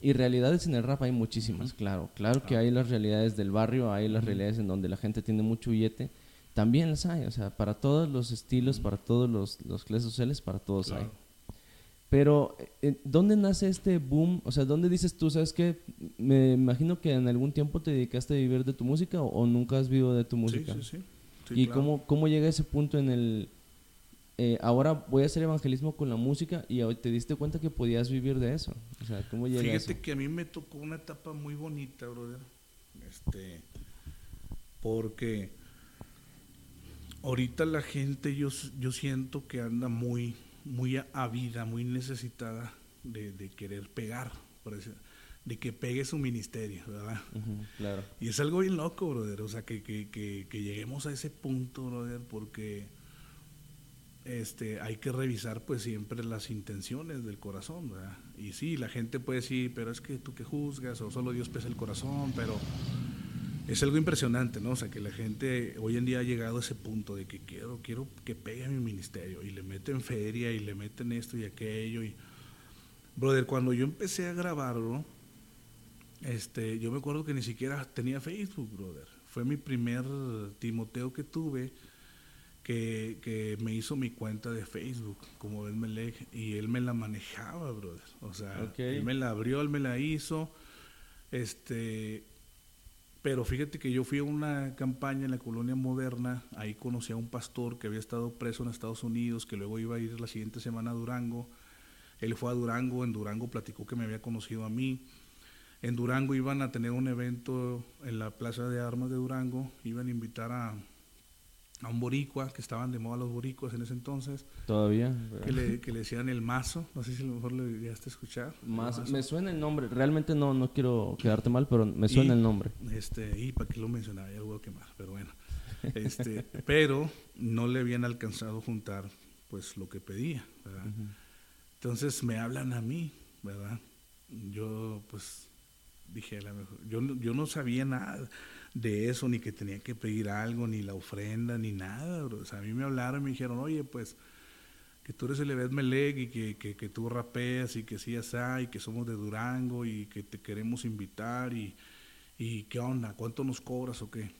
y realidades en el rap hay muchísimas, claro. Claro que hay las realidades del barrio, hay las realidades en donde la gente tiene mucho billete. También las hay, o sea, para todos los estilos, para todos los, los clases sociales, para todos hay. Pero, eh, ¿dónde nace este boom? O sea, ¿dónde dices tú, sabes qué? Me imagino que en algún tiempo te dedicaste a vivir de tu música o, nunca has vivido de tu música. Sí, sí, sí. ¿Y cómo, cómo llega ese punto en el, eh, ahora voy a hacer evangelismo con la música y te diste cuenta que podías vivir de eso. O sea, ¿cómo llega Fíjate que a mí me tocó una etapa muy bonita, brother. Este, porque ahorita la gente yo, yo siento que anda muy, muy avida, muy necesitada de, de querer pegar, de que pegue su ministerio, ¿verdad? claro. Y es algo bien loco, brother. O sea, que, que, que, que lleguemos a ese punto, brother, porque este, hay que revisar pues siempre las intenciones del corazón, ¿verdad? Y sí, la gente puede decir, pero es que tú que juzgas o solo Dios pesa el corazón, pero es algo impresionante, ¿no? O sea, que la gente hoy en día ha llegado a ese punto de que quiero, quiero que pegue mi ministerio y le meten feria y le meten esto y aquello y brother, cuando yo empecé a grabarlo, este, yo me acuerdo que ni siquiera tenía Facebook, brother. Fue mi primer Timoteo que tuve que, me hizo mi cuenta de Facebook, como Ben Melech, y él me la manejaba, brother. O sea, él me la abrió, él me la hizo. Este, pero fíjate que yo fui a una campaña en la colonia moderna, ahí conocí a un pastor que había estado preso en Estados Unidos, que luego iba a ir la siguiente semana a Durango. Él fue a Durango, en Durango platicó que me había conocido a mí. En Durango iban a tener un evento en la Plaza de Armas de Durango, iban a invitar a, a un boricua, que estaban de moda los boricuas en ese entonces. Todavía. Que le, que le decían el mazo, no sé si a lo mejor le llegaste a escuchar. Mazo. Me suena el nombre, realmente no, no quiero quedarte mal, pero me suena el nombre. Este, y para qué lo mencionaba, ya lo voy a quemar, pero bueno. Este, pero no le habían alcanzado juntar pues lo que pedía, ¿verdad? Entonces me hablan a mí, ¿verdad? Yo pues dije, a lo mejor, yo, yo no sabía nada de eso, ni que tenía que pedir algo, ni la ofrenda, ni nada. O sea, a mí me hablaron y me dijeron, oye, pues que tú eres el Ebed Meleg y que, que, que, tú rapeas y que sí, ya y que somos de Durango y que te queremos invitar y, y qué onda, cuánto nos cobras o qué.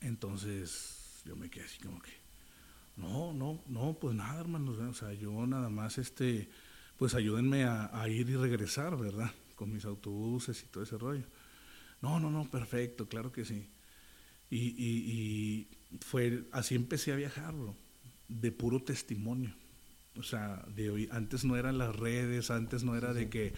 Entonces yo me quedé así como que, no, no, no, pues nada, hermano, o sea, yo nada más, este, pues ayúdenme a, a ir y regresar, ¿verdad? Con mis autobuses y todo ese rollo. No, no, no, perfecto, claro que sí. Y, y, fue así empecé a viajar, de puro testimonio. O sea, de hoy, antes no eran las redes, antes no era de que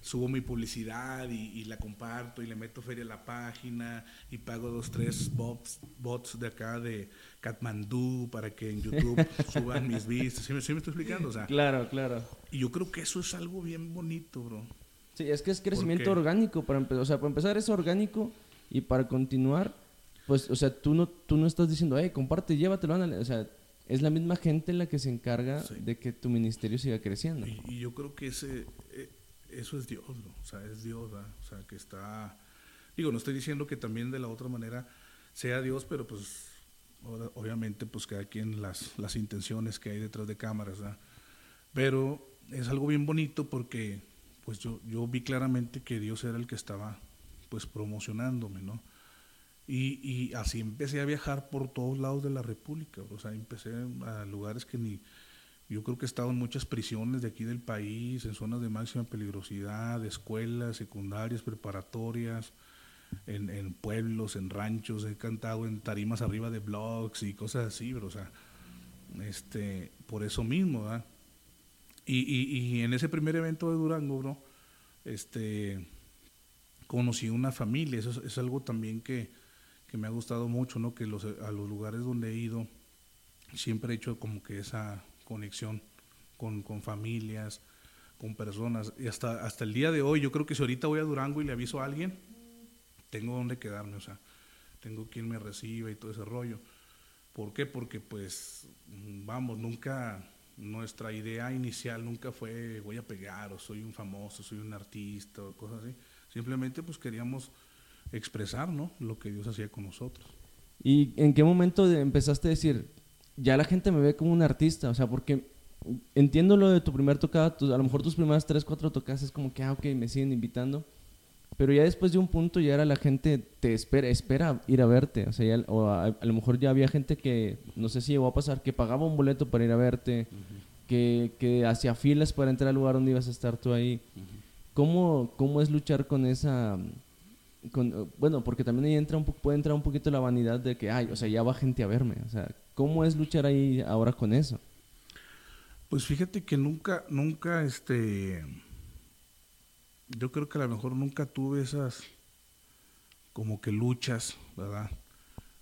subo mi publicidad y, la comparto y le meto feria a la página y pago dos, tres bots, bots de acá de Katmandú para que en YouTube suban mis vistas. ¿Sí me, estoy explicando? O sea, claro, claro. Y yo creo que eso es algo bien bonito, bro. Sí, es que es crecimiento orgánico para empezar. O sea, para empezar es orgánico y para continuar, pues, o sea, tú no, tú no estás diciendo, hey, comparte, llévatelo, O sea, es la misma gente la que se encarga de que tu ministerio siga creciendo. Y, yo creo que ese, eh, eso es Dios, O sea, es Dios, O sea, que está... Digo, no estoy diciendo que también de la otra manera sea Dios, pero pues Obviamente, pues cada quien las, las intenciones que hay detrás de cámaras, ¿verdad? Pero es algo bien bonito porque pues yo, yo vi claramente que Dios era el que estaba pues promocionándome, ¿no? Y, y, así empecé a viajar por todos lados de la República, o sea, empecé a lugares que ni, yo creo que he estado en muchas prisiones de aquí del país, en zonas de máxima peligrosidad, escuelas secundarias, preparatorias, en, en, pueblos, en ranchos, he cantado en tarimas arriba de blogs y cosas así, pero, o sea, este, por eso mismo, ¿verdad? Y, y, en ese primer evento de Durango, bro, este, conocí una familia, eso es, algo también que, que, me ha gustado mucho, ¿no? Que los, a los lugares donde he ido, siempre he hecho como que esa conexión con, con familias, con personas, y hasta, hasta el día de hoy, yo creo que si ahorita voy a Durango y le aviso a alguien, tengo donde quedarme, o sea, tengo quien me reciba y todo ese rollo. ¿Por qué? Porque pues, vamos, nunca, nuestra idea inicial nunca fue voy a pegar o soy un famoso, soy un artista o cosas así. Simplemente pues queríamos expresar, ¿no? Lo que Dios hacía con nosotros. ¿Y en qué momento empezaste a decir, ya la gente me ve como un artista? O sea, porque entiendo lo de tu primer tocada, a lo mejor tus primeras tres, cuatro tocadas es como que, ah, ok, me siguen invitando pero ya después de un punto ya era la gente te espera, espera ir a verte. O sea, o a, lo mejor ya había gente que, no sé si llegó a pasar, que pagaba un boleto para ir a verte, que, que hacía filas para entrar al lugar donde ibas a estar tú ahí. ¿Cómo, ¿Cómo es luchar con esa... Con, bueno, porque también ahí entra un puede entrar un poquito la vanidad de que, ay, o sea, ya va gente a verme. O sea, ¿cómo es luchar ahí ahora con eso? Pues fíjate que nunca, nunca, este yo creo que a lo mejor nunca tuve esas como que luchas, ¿verdad?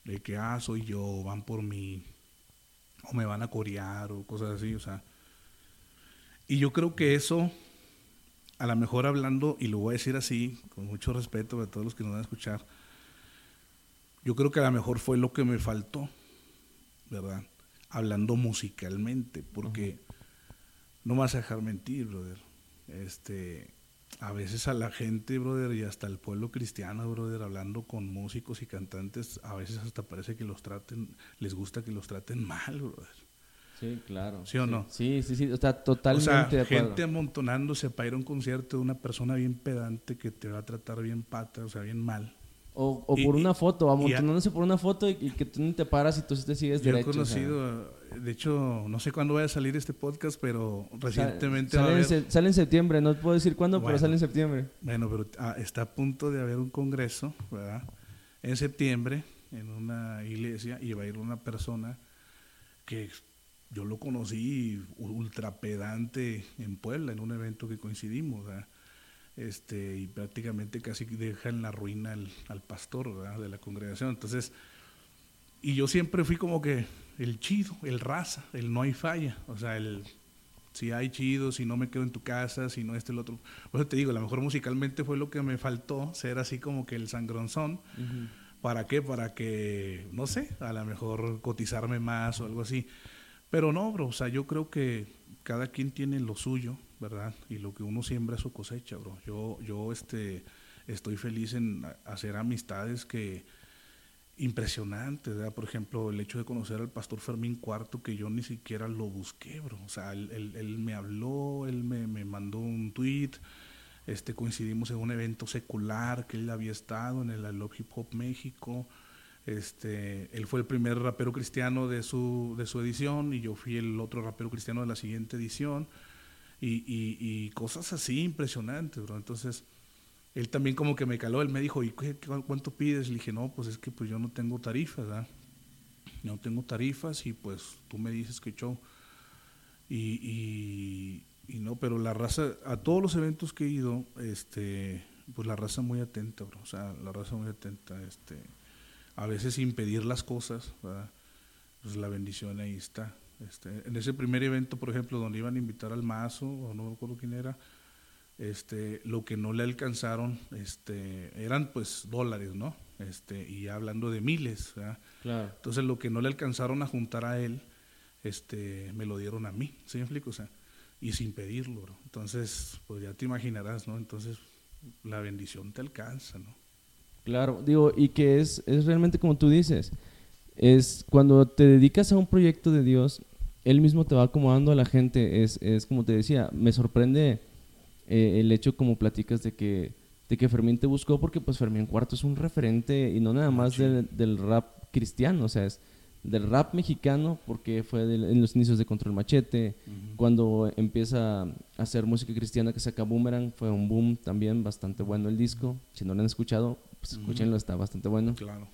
De que, ah, soy yo, van por mí, o me van a corear, o cosas así, o sea. Y yo creo que eso, a lo mejor hablando, y lo voy a decir así, con mucho respeto a todos los que nos van a escuchar, yo creo que a lo mejor fue lo que me faltó, ¿verdad? Hablando musicalmente, porque no me vas a dejar mentir, brother. Este, a veces a la gente, brother, y hasta el pueblo cristiano, brother, hablando con músicos y cantantes, a veces hasta parece que los traten, les gusta que los traten mal, brother. Sí, claro. ¿Sí o no? Sí, sí, sí, está totalmente o sea, gente amontonándose para ir a un concierto de una persona bien pedante que te va a tratar bien pata, o sea, bien mal. O, o por una foto, amontonándose por una foto y, que tú ni te paras y tú te sigues yo derecho. He conocido, de hecho, no sé cuándo vaya a salir este podcast, pero recientemente sale, en septiembre, no puedo decir cuándo, pero sale en septiembre. Bueno, pero ah, está a punto de haber un congreso, ¿verdad? En septiembre, en una iglesia, y va a ir una persona que yo lo conocí ultra pedante en Puebla, en un evento que coincidimos, ¿verdad? Este, y prácticamente casi deja en la ruina al, pastor de la congregación. Entonces, y yo siempre fui como que el chido, el raza, el no hay falla, o sea, el si hay chido, si no me quedo en tu casa, si no este el otro. Por eso te digo, a lo mejor musicalmente fue lo que me faltó, ser así como que el sangronzón. ¿Para qué? Para que, no sé, a lo mejor cotizarme más o algo así. Pero no, bro, o sea, yo creo que cada quien tiene lo suyo ¿verdad? Y lo que uno siembra es su cosecha, bro. Yo, yo este, estoy feliz en hacer amistades que impresionantes, ¿verdad? Por ejemplo, el hecho de conocer al pastor Fermín Cuarto, que yo ni siquiera lo busqué, bro. O sea, él, él, me habló, él me, me, mandó un tweet, este, coincidimos en un evento secular que él había estado en el I Love Hip Hop México. Este, él fue el primer rapero cristiano de su, de su edición y yo fui el otro rapero cristiano de la siguiente edición y, cosas así impresionantes, bro. Entonces, él también como que me caló, él me dijo, ¿y qué, cuánto pides? Le dije, no, pues es que pues yo no tengo tarifas, ¿verdad? No tengo tarifas y pues tú me dices que show. Y, y, no, pero la raza, a todos los eventos que he ido, este, pues la raza muy atenta, bro. O sea, la raza muy atenta, este, a veces sin pedir las cosas, ¿verdad? Pues la bendición ahí está. Este, en ese primer evento, por ejemplo, donde iban a invitar al Mazo, o no me acuerdo quién era, este, lo que no le alcanzaron este, eran pues dólares, ¿no? Este, y hablando de miles, Entonces lo que no le alcanzaron a juntar a él, este, me lo dieron a mí, ¿sí me explico? O sea, y sin pedirlo, Entonces, pues ya te imaginarás, ¿no? Entonces la bendición te alcanza, ¿no? Claro, digo, y que es, es realmente como tú dices, es cuando te dedicas a un proyecto de Dios, Él mismo te va acomodando a la gente. Es, es como te decía, me sorprende eh, el hecho como platicas de que, de que Fermín te buscó porque pues Fermín Cuarto es un referente y no nada más del, del rap cristiano, o sea, es del rap mexicano, porque fue en los inicios de Control Machete, cuando empieza a hacer música cristiana que saca Boomerang, fue un boom también, bastante bueno el disco. Si no lo han escuchado, pues escúchenlo, está bastante bueno. Claro.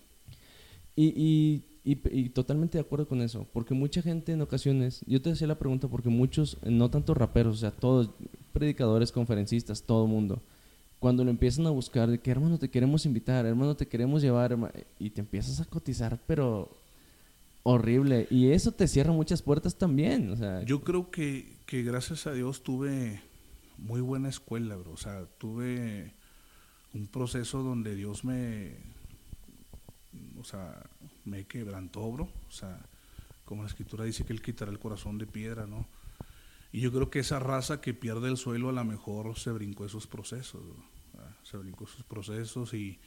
Y, y, totalmente de acuerdo con eso, porque mucha gente en ocasiones, yo te hacía la pregunta porque muchos, no tanto raperos, o sea, todos, predicadores, conferencistas, todo mundo, cuando lo empiezan a buscar, de que hermano te queremos invitar, hermano te queremos llevar, y te empiezas a cotizar, pero horrible. Y eso te cierra muchas puertas también. O sea, Yo creo que, que gracias a Dios tuve muy buena escuela, bro. O sea, tuve un proceso donde Dios me, o sea, me quebrantó, bro. O sea, como la escritura dice que Él quitará el corazón de piedra, ¿no? Y yo creo que esa raza que pierde el suelo a lo mejor se brincó esos procesos, se brincó esos procesos y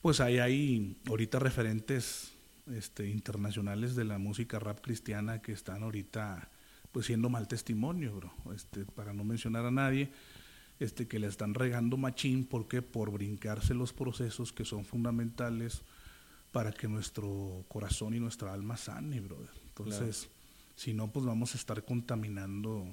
pues ahí hay ahorita referentes este, internacionales de la música rap cristiana que están ahorita pues siendo mal testimonio, bro. Este, para no mencionar a nadie, este, que le están regando machín, porque Por brincarse los procesos que son fundamentales para que nuestro corazón y nuestra alma sane, bro. Entonces, si no, pues vamos a estar contaminando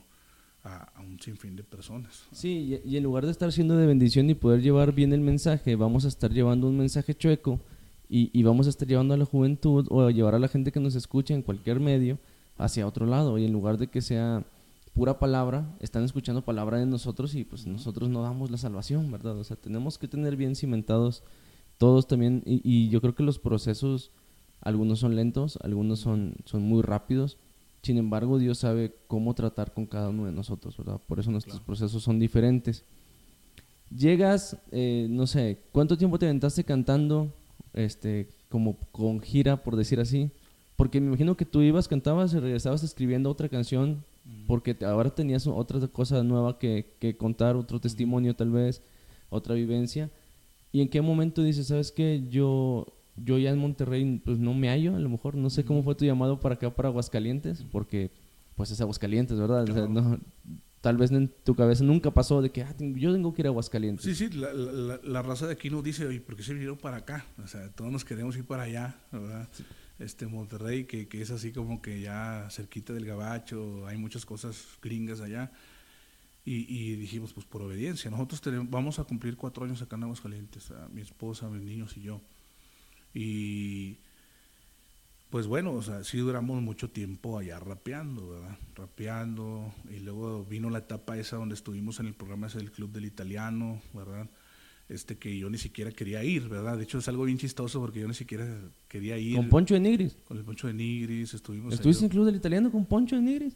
a, un sinfín de personas. Sí, y, y en lugar de estar siendo de bendición y poder llevar bien el mensaje, vamos a estar llevando un mensaje chueco y, vamos a estar llevando a la juventud o a llevar a la gente que nos escucha en cualquier medio hacia otro lado y en lugar de que sea pura palabra, están escuchando palabra de nosotros y pues nosotros no damos la salvación, ¿verdad? O sea, tenemos que tener bien cimentados todos también y, yo creo que los procesos, algunos son lentos, algunos son, son muy rápidos, sin embargo Dios sabe cómo tratar con cada uno de nosotros, ¿verdad? Por eso nuestros procesos son diferentes. Llegas, eh, no sé, ¿cuánto tiempo te aventaste cantando? este, como con gira, por decir así. Porque me imagino que tú ibas, cantabas y regresabas escribiendo otra canción, porque ahora tenías otra cosa nueva que, que, contar, otro testimonio tal vez, otra vivencia. ¿Y en qué momento dices, sabes que yo, yo ya en Monterrey pues no me hallo, a lo mejor, no sé cómo fue tu llamado para acá, para Aguascalientes, porque pues es Aguascalientes, ¿verdad? no, tal vez en tu cabeza nunca pasó de que ah, yo tengo que ir a Aguascalientes. Sí, sí, la, raza de aquí nos dice, oye, ¿por qué se vinieron para acá? O sea, todos nos queremos ir para allá, ¿verdad? Este Monterrey, que, que, es así como que ya cerquita del Gabacho, hay muchas cosas gringas allá. Y, y dijimos, pues por obediencia, nosotros tenemos, vamos a cumplir cuatro años acá en Aguascalientes, mi esposa, mis niños y yo. Y pues bueno, o sea, sí duramos mucho tiempo allá rapeando, ¿verdad? Rapeando, y luego vino la etapa esa donde estuvimos en el programa ese del Club del Italiano, ¿verdad? Este que yo ni siquiera quería ir, ¿verdad? De hecho es algo bien chistoso porque yo ni siquiera quería ir. ¿Con Poncho de Nigris? Con el Poncho de Nigris, estuvimos... ¿Estuviste en el Club del Italiano con Poncho de Nigris?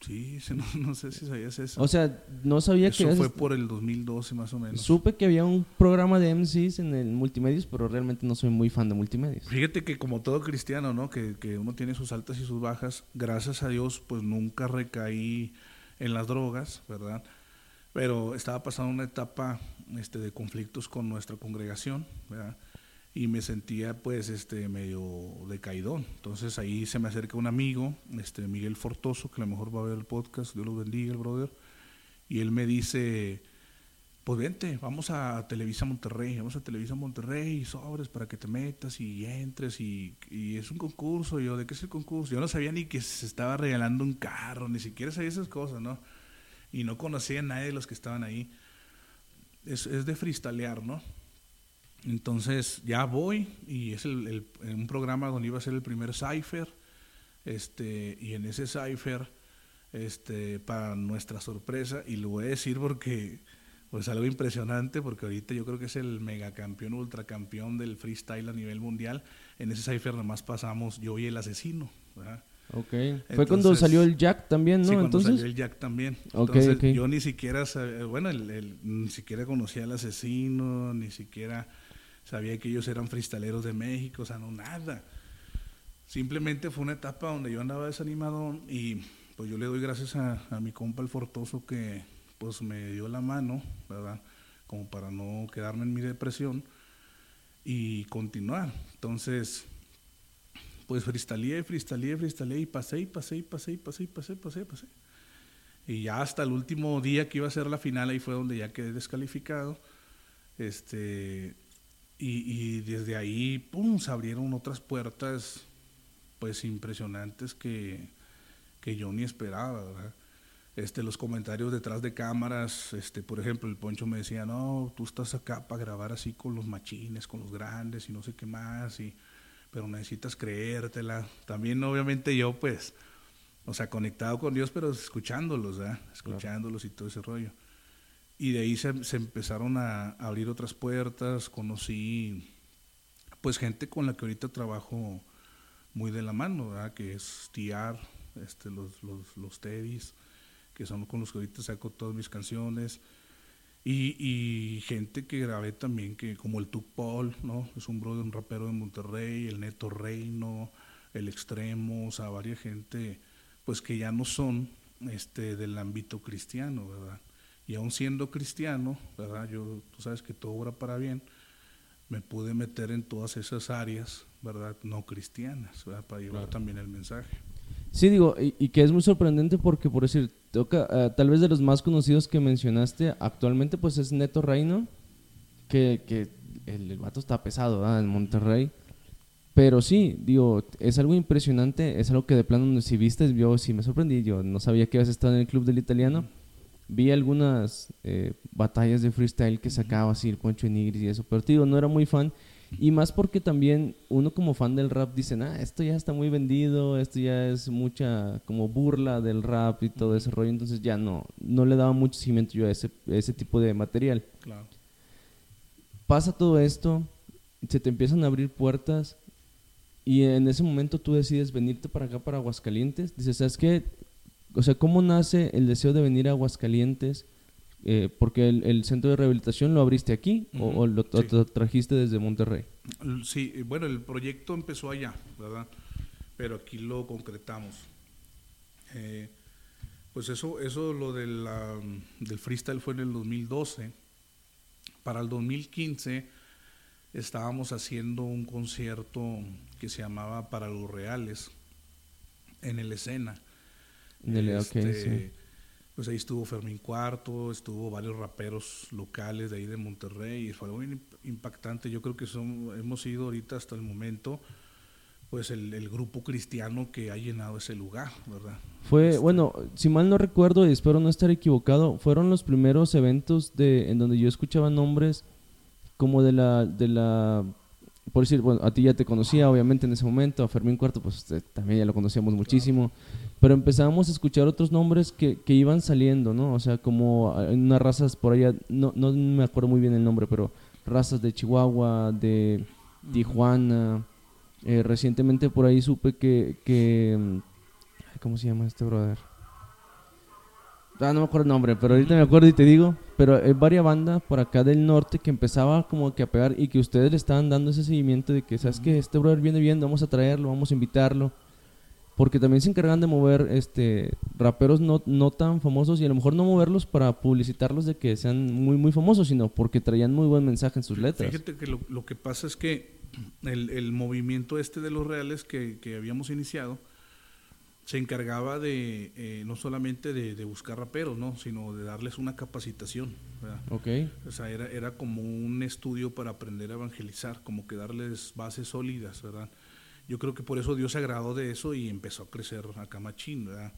Sí, no, sé si sabías eso. O sea, no sabía que... Eso fue por el 2012 más o menos. Supe que había un programa de MCs en el Multimedios, pero realmente no soy muy fan de Multimedios. Fíjate que como todo cristiano, ¿no? Que, que uno tiene sus altas y sus bajas. Gracias a Dios, pues nunca recaí en las drogas, ¿verdad? Pero estaba pasando una etapa este, de conflictos con nuestra congregación, ¿verdad? Y me sentía pues este medio decaído. Entonces ahí se me acerca un amigo, este Miguel Fortoso, que a lo mejor va a ver el podcast, Dios lo bendiga, el brother, y él me dice, pues vente, vamos a Televisa Monterrey, vamos a Televisa Monterrey, sobres para que te metas y entres y, y es un concurso, yo, ¿de qué es el concurso? Yo no sabía ni que se estaba regalando un carro, ni siquiera sabía esas cosas, ¿no? Y no conocía a nadie de los que estaban ahí. Es, es de freestylear, ¿no? Entonces ya voy y es el, un programa donde iba a ser el primer cipher, este, y en ese cipher, este, para nuestra sorpresa, y lo voy a decir porque pues algo impresionante, porque ahorita yo creo que es el megacampeón, ultracampeón del freestyle a nivel mundial, en ese cipher nomás pasamos yo y el asesino, ¿verdad? Ok. Fue cuando salió el Jack también, ¿no? Sí, cuando salió el Jack también. Entonces, yo ni siquiera, bueno, ni siquiera conocía al asesino, ni siquiera sabía que ellos eran freestaleros de México, o sea, no nada. Simplemente fue una etapa donde yo andaba desanimado y pues yo le doy gracias a, mi compa el Fortoso que pues me dio la mano, ¿verdad? Como para no quedarme en mi depresión y continuar. Entonces, pues freestaleé, freestaleé, freestaleé y pasé y pasé y pasé y pasé y pasé, pasé, pasé. Y ya hasta el último día que iba a ser la final, ahí fue donde ya quedé descalificado. Este, y, desde ahí, pum, se abrieron otras puertas, pues impresionantes que, que yo ni esperaba, ¿verdad? Este, los comentarios detrás de cámaras, este, por ejemplo, el Poncho me decía, no, tú estás acá para grabar así con los machines, con los grandes y no sé qué más, y, pero necesitas creértela. También obviamente yo pues, o sea, conectado con Dios, pero escuchándolos, ¿verdad? Escuchándolos y todo ese rollo. Y de ahí se, empezaron a, abrir otras puertas, conocí pues gente con la que ahorita trabajo muy de la mano, ¿verdad? Que es Tiar, este, los, los, los Teddys, que son con los que ahorita saco todas mis canciones. Y, gente que grabé también, que como el Tuc Paul, ¿no? Es un brother, un rapero de Monterrey, el Neto Reino, el Extremo, o sea, varias gente, pues que ya no son este, del ámbito cristiano, ¿verdad? Y aún siendo cristiano, ¿verdad? Yo, tú sabes que todo obra para bien, me pude meter en todas esas áreas, ¿verdad? No cristianas, ¿verdad? Para llevar también el mensaje. Sí, digo, y, que es muy sorprendente porque, por decir, toca, eh, tal vez de los más conocidos que mencionaste actualmente, pues es Neto Reino, que, que el, el, vato está pesado, ¿verdad? En Monterrey. Pero sí, digo, es algo impresionante, es algo que de plano, si viste, yo sí me sorprendí, yo no sabía que habías estado en el club del italiano. Vi algunas eh, batallas de freestyle que sacaba así el Poncho Nigris y eso, pero digo, no era muy fan. Y más porque también uno como fan del rap dice, ah, esto ya está muy vendido, esto ya es mucha como burla del rap y todo ese rollo, entonces ya no, no le daba mucho seguimiento yo a ese, ese tipo de material. Claro. Pasa todo esto, se te empiezan a abrir puertas y en ese momento tú decides venirte para acá, para Aguascalientes. Dices, ¿sabes qué? O sea, ¿cómo nace el deseo de venir a Aguascalientes? Eh, porque el, centro de rehabilitación lo abriste aquí o, lo, trajiste desde Monterrey. Sí, bueno, el proyecto empezó allá, ¿verdad? Pero aquí lo concretamos. Eh, pues eso, eso lo de del freestyle fue en el 2012. Para el 2015 estábamos haciendo un concierto que se llamaba Para los Reales en el escena. Este, pues ahí estuvo Fermín Cuarto, estuvo varios raperos locales de ahí de Monterrey y fue muy impactante. Yo creo que son, hemos sido ahorita hasta el momento pues el, grupo cristiano que ha llenado ese lugar, ¿verdad? Fue, este, bueno, si mal no recuerdo y espero no estar equivocado, fueron los primeros eventos de en donde yo escuchaba nombres como de la de la por decir, bueno, a ti ya te conocía obviamente en ese momento, a Fermín Cuarto pues este, también ya lo conocíamos muchísimo, pero empezábamos a escuchar otros nombres que, que iban saliendo, ¿no? O sea, como unas razas por allá, no, no me acuerdo muy bien el nombre, pero razas de Chihuahua, de Tijuana, eh, recientemente por ahí supe que, que, mm, ¿cómo se llama este brother? Ah, no me acuerdo el nombre, pero ahorita me acuerdo y te digo. Pero hay varias bandas por acá del norte que empezaba como que a pegar y que ustedes le estaban dando ese seguimiento de que, ¿sabes que Este brother viene bien, vamos a traerlo, vamos a invitarlo. Porque también se encargan de mover este raperos no, no tan famosos y a lo mejor no moverlos para publicitarlos de que sean muy, muy famosos, sino porque traían muy buen mensaje en sus letras. Fíjate que lo, lo que pasa es que el, el, movimiento este de los reales que, que habíamos iniciado, se encargaba de eh, no solamente de, buscar raperos, ¿no? sino de darles una capacitación. Okay. O sea, era, era como un estudio para aprender a evangelizar, como que darles bases sólidas, ¿verdad? Yo creo que por eso Dios se agradó de eso y empezó a crecer acá machín, ¿verdad?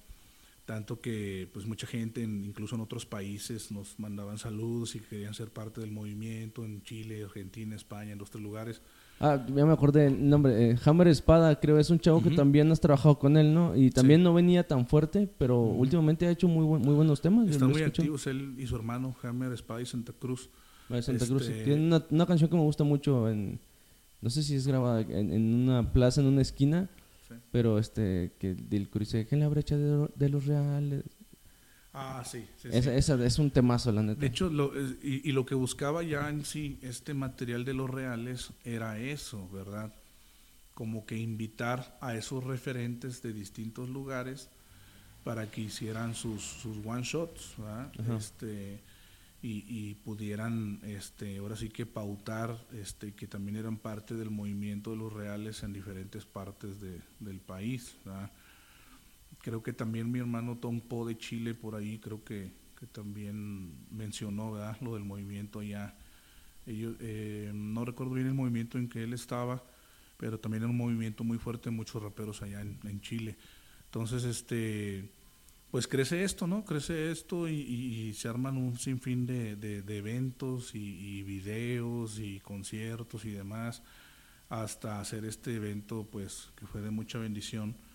Tanto que pues mucha gente, incluso en otros países, nos mandaban saludos y querían ser parte del movimiento, en Chile, Argentina, España, en otros lugares. Ah, ya me acordé el nombre. Eh, Hammer Espada, creo, es un chavo que también has trabajado con él, ¿no? Y también no venía tan fuerte, pero últimamente ha hecho muy, muy buenos temas. Están muy activos él y su hermano, Hammer Espada y Santa Cruz. Ah, Santa Cruz. Este Tiene una, canción que me gusta mucho en... No sé si es grabada en, una plaza, en una esquina, pero este, que del dice, en la brecha de, de los reales, Ah, sí. sí, es un temazo, la neta. De hecho, lo, y, lo que buscaba ya en sí este material de los reales era eso, ¿verdad? Como que invitar a esos referentes de distintos lugares para que hicieran sus, sus one shots, ¿verdad? Este, y, pudieran, este, ahora sí que pautar, este, que también eran parte del movimiento de los reales en diferentes partes de, del país. Creo que también mi hermano Tom Po de Chile por ahí, creo que, que también mencionó lo del movimiento allá. Ellos, eh, no recuerdo bien el movimiento en que él estaba, pero también era un movimiento muy fuerte, muchos raperos allá en, Chile. Entonces, este pues crece esto, ¿no? Crece esto y, se arman un sinfín de, de, eventos y, videos y conciertos y demás hasta hacer este evento, pues que fue de mucha bendición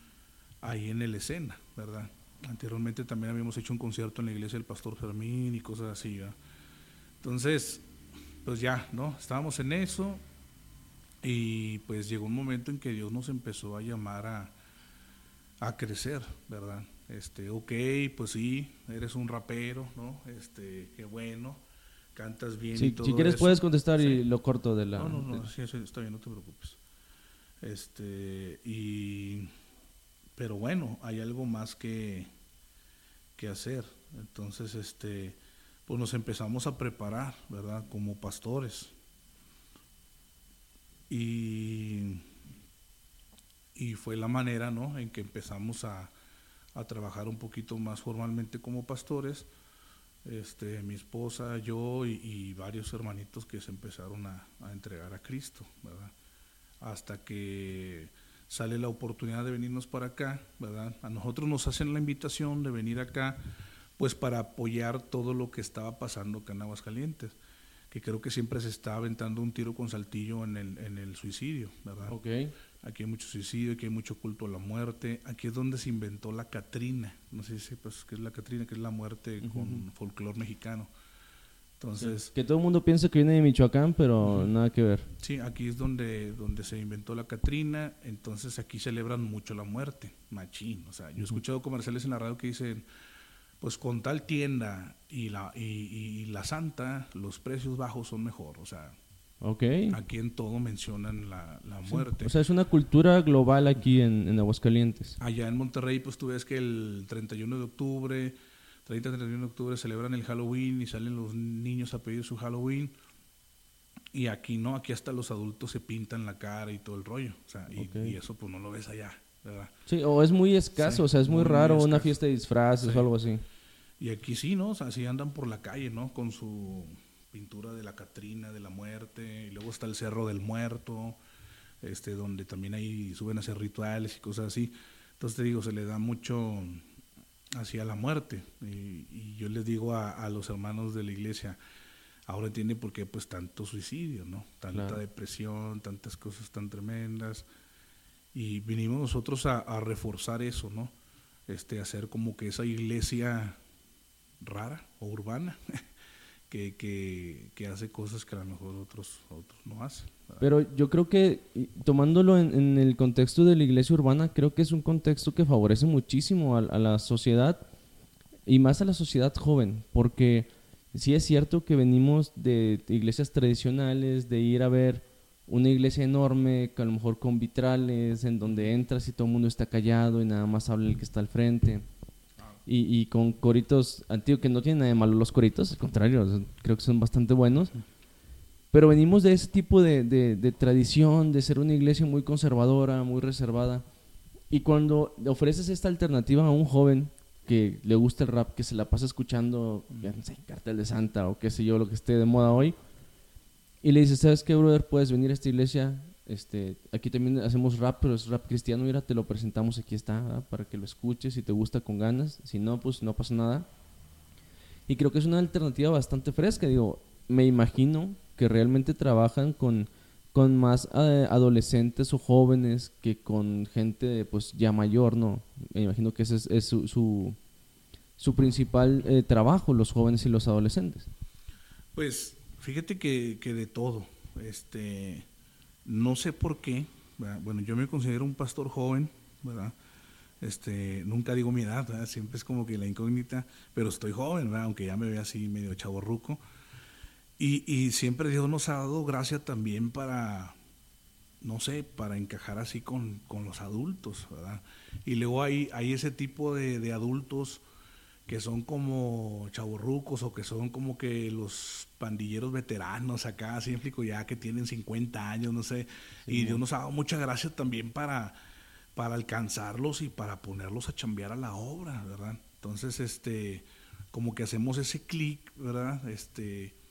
ahí en el escena, ¿verdad? Anteriormente también habíamos hecho un concierto en la iglesia del Pastor Fermín y cosas así, ¿verdad? Entonces, pues ya, ¿no? Estábamos en eso y pues llegó un momento en que Dios nos empezó a llamar a, a crecer, ¿verdad? este, ok, pues sí, eres un rapero, ¿no? Este, qué bueno, cantas bien y todo Si quieres puedes contestar y lo corto de la... No, no, no, sí, está bien, no te preocupes. Este, y... Pero bueno, hay algo más que, que hacer. Entonces, este, pues nos empezamos a preparar, ¿verdad? Como pastores. Y, y fue la manera, ¿no? En que empezamos a, a trabajar un poquito más formalmente como pastores. Este, mi esposa, yo y, varios hermanitos que se empezaron a, entregar a Cristo, ¿verdad? Hasta que sale la oportunidad de venirnos para acá, ¿verdad? A nosotros nos hacen la invitación de venir acá, pues para apoyar todo lo que estaba pasando acá en Aguascalientes, que creo que siempre se está aventando un tiro con saltillo en el, en el suicidio, ¿verdad? Okay aquí hay mucho suicidio, aquí hay mucho culto a la muerte, aquí es donde se inventó la Catrina, no sé si sepas qué es la Catrina, que es la muerte con folclore mexicano. Entonces, que todo el mundo piensa que viene de Michoacán, pero nada que ver. Sí, aquí es donde, donde se inventó la Catrina, entonces aquí celebran mucho la muerte, machín. O sea, yo he escuchado comerciales en la radio que dicen, pues con tal tienda y la, y, y la santa, los precios bajos son mejor. O sea, Okay. Aquí en todo mencionan la, muerte. O sea, es una cultura global aquí en, en, Aguascalientes. Allá en Monterrey, pues tú ves que el 31 de octubre, 30-31 de octubre celebran el Halloween y salen los niños a pedir su Halloween. Y aquí no, aquí hasta los adultos se pintan la cara y todo el rollo. O sea, y, eso pues no lo ves allá, ¿verdad? Sí, o es muy escaso, o sea, es muy, raro una fiesta de disfraces o algo así. Y aquí sí, ¿no? O sea, así andan por la calle, ¿no? Con su pintura de la Catrina, de la muerte, y luego está el Cerro del Muerto, este, donde también ahí suben a hacer rituales y cosas así. Entonces te digo, se le da mucho hacia la muerte. Y, yo les digo a, los hermanos de la iglesia, ahora entienden por qué pues tanto suicidio, ¿no? Tanta depresión, tantas cosas tan tremendas. Y vinimos nosotros a, a, reforzar eso, ¿no? Este, hacer como que esa iglesia rara o urbana que, que, hace cosas que a lo mejor otros, otros no hacen. Pero yo creo que tomándolo en, el contexto de la iglesia urbana, creo que es un contexto que favorece muchísimo a, la sociedad y más a la sociedad joven, porque sí es cierto que venimos de iglesias tradicionales, de ir a ver una iglesia enorme, que a lo mejor con vitrales, en donde entras y todo el mundo está callado y nada más habla el que está al frente y, con coritos antiguos, que no tienen nada de malo los coritos, al contrario, creo que son bastante buenos. Pero venimos de ese tipo de, de, tradición, de ser una iglesia muy conservadora, muy reservada. Y cuando ofreces esta alternativa a un joven que le gusta el rap, que se la pasa escuchando, no sé, Cartel de Santa o qué sé yo, lo que esté de moda hoy, y le dices, ¿sabes qué, brother? Puedes venir a esta iglesia, este, aquí también hacemos rap, pero es rap cristiano. Mira, te lo presentamos, aquí está, para que lo escuches si te gusta con ganas. Si no, pues no pasa nada. Y creo que es una alternativa bastante fresca. Digo, me imagino que realmente trabajan con, con más eh, adolescentes o jóvenes que con gente pues ya mayor, ¿no? Me imagino que ese es, su, su, principal eh, trabajo, los jóvenes y los adolescentes. Pues fíjate que, que de todo. Este no sé por qué, bueno, yo me considero un pastor joven, ¿verdad? Este, nunca digo mi edad, siempre es como que la incógnita, pero estoy joven, ¿verdad? aunque ya me vea así medio chaborruco. Y, y siempre Dios nos ha dado gracia también para, no sé, para encajar así con, con los adultos, ¿verdad? Y luego hay, hay ese tipo de, de, adultos que son como chavorrucos o que son como que los pandilleros veteranos acá, así explico, ya que tienen 50 años, no sé, y Dios nos ha dado mucha gracia también para, para alcanzarlos y para ponerlos a chambear a la obra, ¿verdad? Entonces, este, como que hacemos ese clic, ¿verdad? Este,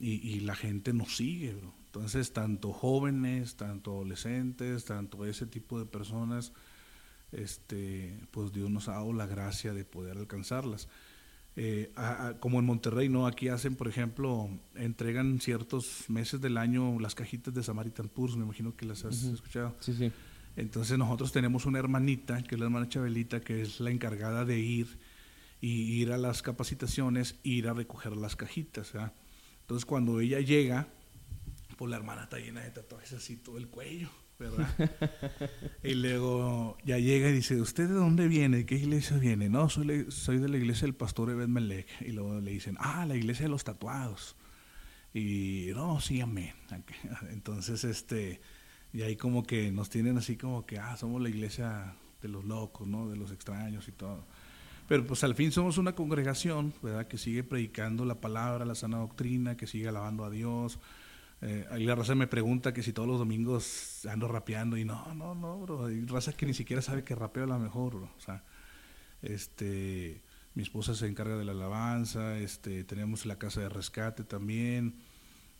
y, y, la gente nos sigue, bro. Entonces, tanto jóvenes, tanto adolescentes, tanto ese tipo de personas, este, pues Dios nos ha dado la gracia de poder alcanzarlas. Eh, como en Monterrey, ¿no? Aquí hacen, por ejemplo, entregan ciertos meses del año las cajitas de Samaritan Purs, me imagino que las has escuchado. Sí, sí. Entonces nosotros tenemos una hermanita, que es la hermana Chabelita, que es la encargada de ir y ir a las capacitaciones, ir a recoger las cajitas. Entonces cuando ella llega, pues la hermana está llena de tatuajes así todo el cuello. ¿verdad? y luego ya llega y dice, ¿usted de dónde viene? ¿De qué iglesia viene? No, soy, soy de la iglesia del pastor Ebed Melech. Y luego le dicen, ah, la iglesia de los tatuados. Y no, sí, amén. Entonces, este, y ahí como que nos tienen así como que, ah, somos la iglesia de los locos, ¿no? De los extraños y todo. Pero pues al fin somos una congregación, ¿verdad? Que sigue predicando la palabra, la sana doctrina, que sigue alabando a Dios, eh, ahí la raza me pregunta que si todos los domingos ando rapeando y no, no, no, bro. Hay raza que ni siquiera sabe que rapeo a lo mejor, bro. O sea, este, mi esposa se encarga de la alabanza, este, tenemos la casa de rescate también.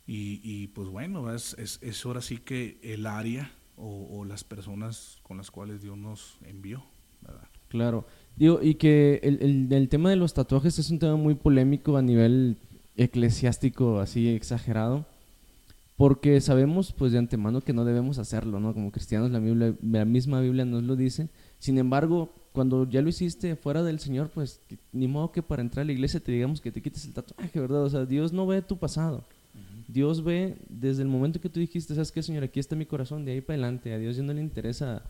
Y, y pues bueno, es, es, es, ahora sí que el área o, o, las personas con las cuales Dios nos envió, ¿verdad? Claro. Digo, y que el, el, el tema de los tatuajes es un tema muy polémico a nivel eclesiástico, así exagerado porque sabemos pues de antemano que no debemos hacerlo, ¿no? Como cristianos la, Biblia, la misma Biblia nos lo dice. Sin embargo, cuando ya lo hiciste fuera del Señor, pues ni modo que para entrar a la iglesia te digamos que te quites el tatuaje, ¿verdad? O sea, Dios no ve tu pasado. Dios ve desde el momento que tú dijiste, ¿sabes qué, Señor? Aquí está mi corazón, de ahí para adelante. A Dios ya no le interesa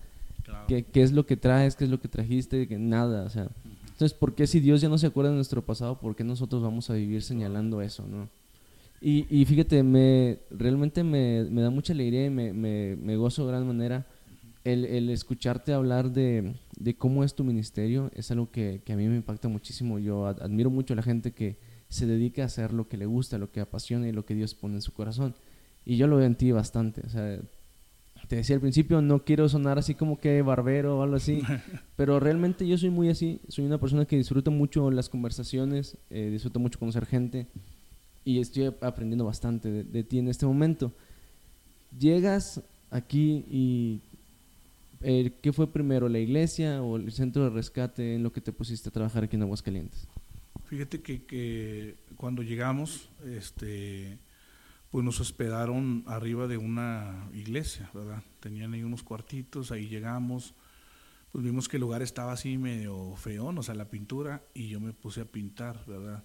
qué, qué, es lo que traes, qué es lo que trajiste, que nada, o sea. Entonces, ¿por qué si Dios ya no se acuerda de nuestro pasado, por qué nosotros vamos a vivir señalando eso, no? Y, y fíjate, me, realmente me, me da mucha alegría y me, me, me gozo de gran manera el, el escucharte hablar de, de, cómo es tu ministerio. Es algo que, que, a mí me impacta muchísimo. Yo admiro mucho a la gente que se dedica a hacer lo que le gusta, lo que apasiona y lo que Dios pone en su corazón. Y yo lo veo en ti bastante. O sea, te decía al principio, no quiero sonar así como que barbero o algo así, pero realmente yo soy muy así. Soy una persona que disfruta mucho las conversaciones, eh, disfruta mucho conocer gente y estoy aprendiendo bastante de, ti en este momento. Llegas aquí y eh, ¿qué fue primero, la iglesia o el centro de rescate en lo que te pusiste a trabajar aquí en Aguascalientes? Fíjate que, que cuando llegamos, este, pues nos hospedaron arriba de una iglesia, ¿verdad? Tenían ahí unos cuartitos, ahí llegamos, pues vimos que el lugar estaba así medio feón, o sea, la pintura, y yo me puse a pintar, ¿verdad?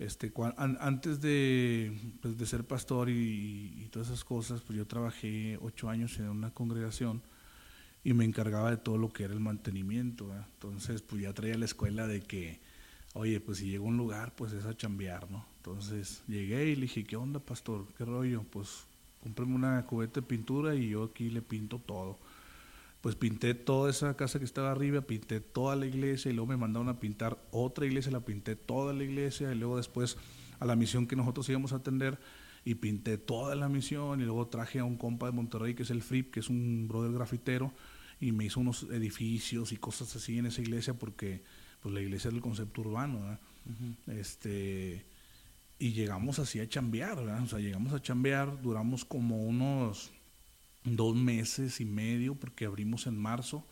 Este, antes de, pues, de, ser pastor y, todas esas cosas, pues yo trabajé ocho años en una congregación y me encargaba de todo lo que era el mantenimiento. Entonces, pues ya traía la escuela de que, oye, pues si llego a un lugar, pues es a chambear, ¿no? Entonces llegué y le dije, ¿qué onda, pastor? ¿Qué rollo? Pues cómprame una cubeta de pintura y yo aquí le pinto todo pues pinté toda esa casa que estaba arriba, pinté toda la iglesia y luego me mandaron a pintar otra iglesia, la pinté toda la iglesia y luego después a la misión que nosotros íbamos a atender y pinté toda la misión y luego traje a un compa de Monterrey que es el Frip, que es un brother grafitero y me hizo unos edificios y cosas así en esa iglesia porque pues la iglesia es el concepto urbano, Este y llegamos así a chambear, O sea, llegamos a chambear, duramos como unos dos meses y medio, porque abrimos en marzo.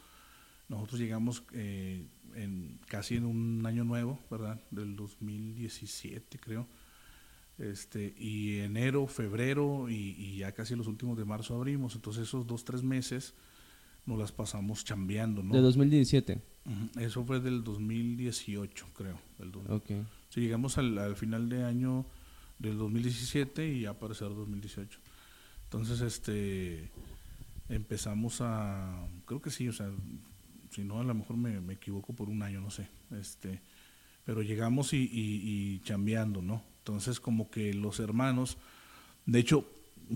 Nosotros llegamos eh, en, casi en un año nuevo, ¿verdad? Del 2017, creo. Este, y enero, febrero y, ya casi los últimos de marzo abrimos. Entonces esos dos, tres meses nos las pasamos chambeando, ¿no? ¿De 2017? Eso fue del 2018, creo. Del okay. Sí, llegamos al, al, final de año del 2017 y ya apareció el 2018. Entonces, este, empezamos a, creo que sí, o sea, si no, a lo mejor me, me equivoco por un año, no sé, este, pero llegamos y, y, y chambeando, ¿no? Entonces, como que los hermanos, de hecho,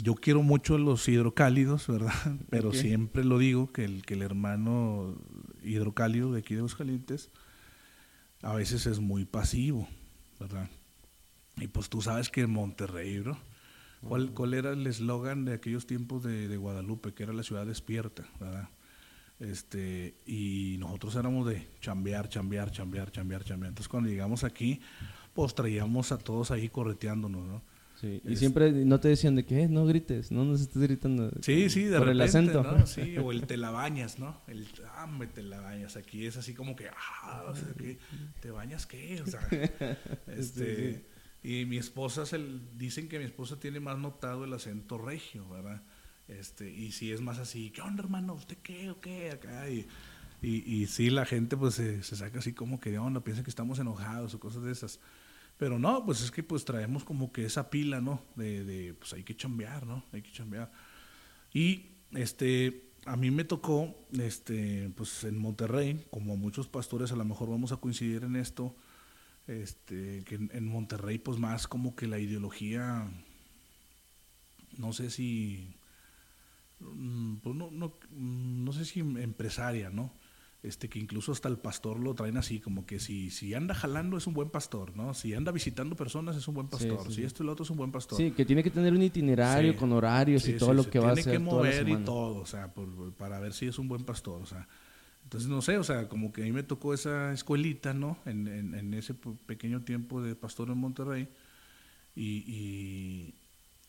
yo quiero mucho los hidrocálidos, ¿verdad? Pero siempre lo digo, que el, que el hermano hidrocálido de aquí de Calientes a veces es muy pasivo, ¿verdad? Y pues tú sabes que en Monterrey, ¿no? ¿Cuál, cuál era el eslogan de aquellos tiempos de, de, Guadalupe, que era la ciudad despierta, ¿verdad? Este, y nosotros éramos de chambear, chambear, chambear, chambear, chambear. Entonces cuando llegamos aquí, pues traíamos a todos ahí correteándonos, ¿no? Sí, y siempre no te decían de que eh, no grites, no nos estés gritando. Sí, sí, de por repente, el acento. ¿no? Sí, o el te la bañas, ¿no? El ah, me te la bañas. Aquí es así como que, ah, o sea, ¿qué? ¿te bañas qué? O sea, este, sí, sí. y mi esposa, dicen que mi esposa tiene más notado el acento regio, ¿verdad? Este, y si es más así, ¿qué onda, hermano? ¿Usted qué o qué? Acá, y, y, y sí, la gente pues se, se saca así como que de onda, piensa que estamos enojados o cosas de esas. Pero no, pues es que pues traemos como que esa pila, ¿no? De, de, pues hay que chambear, ¿no? Hay que chambear. Y este, a mí me tocó, este, pues en Monterrey, como muchos pastores a lo mejor vamos a coincidir en esto, este, que en, en Monterrey pues más como que la ideología, no sé si, pues no, no, no sé si empresaria, ¿no? Este que incluso hasta el pastor lo traen así, como que si, si anda jalando es un buen pastor, ¿no? Si anda visitando personas es un buen pastor, sí, sí, si esto y lo otro es un buen pastor. Sí, que tiene que tener un itinerario con horarios y todo lo que va a hacer. Tiene que mover y todo, o sea, por, para ver si es un buen pastor, o sea. Entonces, no sé, o sea, como que a mí me tocó esa escuelita, ¿no? En, en, en ese pequeño tiempo de pastor en Monterrey. Y, y,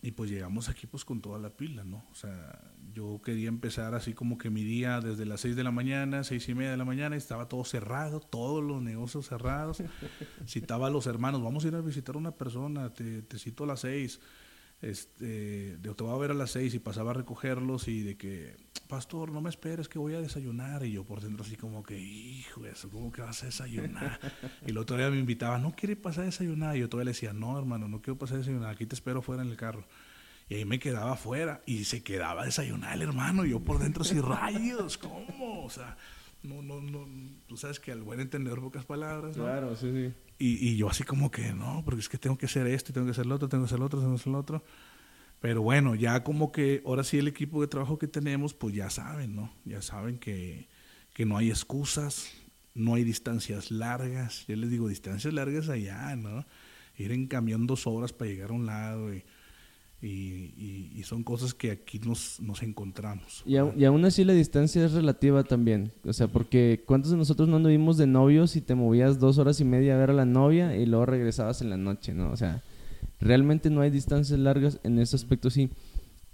y pues llegamos aquí pues con toda la pila, ¿no? O sea, yo quería empezar así como que mi día desde las 6 de la mañana, seis y media de la mañana, estaba todo cerrado, todos los negocios cerrados. Citaba a los hermanos, vamos a ir a visitar a una persona, te, te cito a las 6, este, te voy a ver a las 6 y pasaba a recogerlos y de que, pastor, no me esperes que voy a desayunar. Y yo por dentro así como que, hijo, eso, ¿cómo que vas a desayunar? y el otro día me invitaba, ¿no quiere pasar a desayunar? Y yo todavía le decía, no, hermano, no quiero pasar a desayunar, aquí te espero fuera en el carro. Y ahí me quedaba afuera y se quedaba a desayunar el hermano. Y yo por dentro así, rayos, ¿cómo? O sea, no, no, no, tú sabes que al buen entender pocas palabras, ¿no? Claro, sí, sí. Y, yo así como que, no, porque es que tengo que hacer esto, y tengo que hacer lo otro, tengo que hacer lo otro, tengo que hacer lo otro. Pero bueno, ya como que ahora sí el equipo de trabajo que tenemos, pues ya saben, ¿no? Ya saben que, que no hay excusas, no hay distancias largas. Yo les digo, distancias largas allá, ¿no? Ir en camión dos horas para llegar a un lado y y, y, y, son cosas que aquí nos, nos encontramos. Y, a, y, aún así la distancia es relativa también, o sea, porque ¿cuántos de nosotros no anduvimos de novios y te movías dos horas y media a ver a la novia y luego regresabas en la noche, ¿no? O sea, realmente no hay distancias largas en ese aspecto, sí.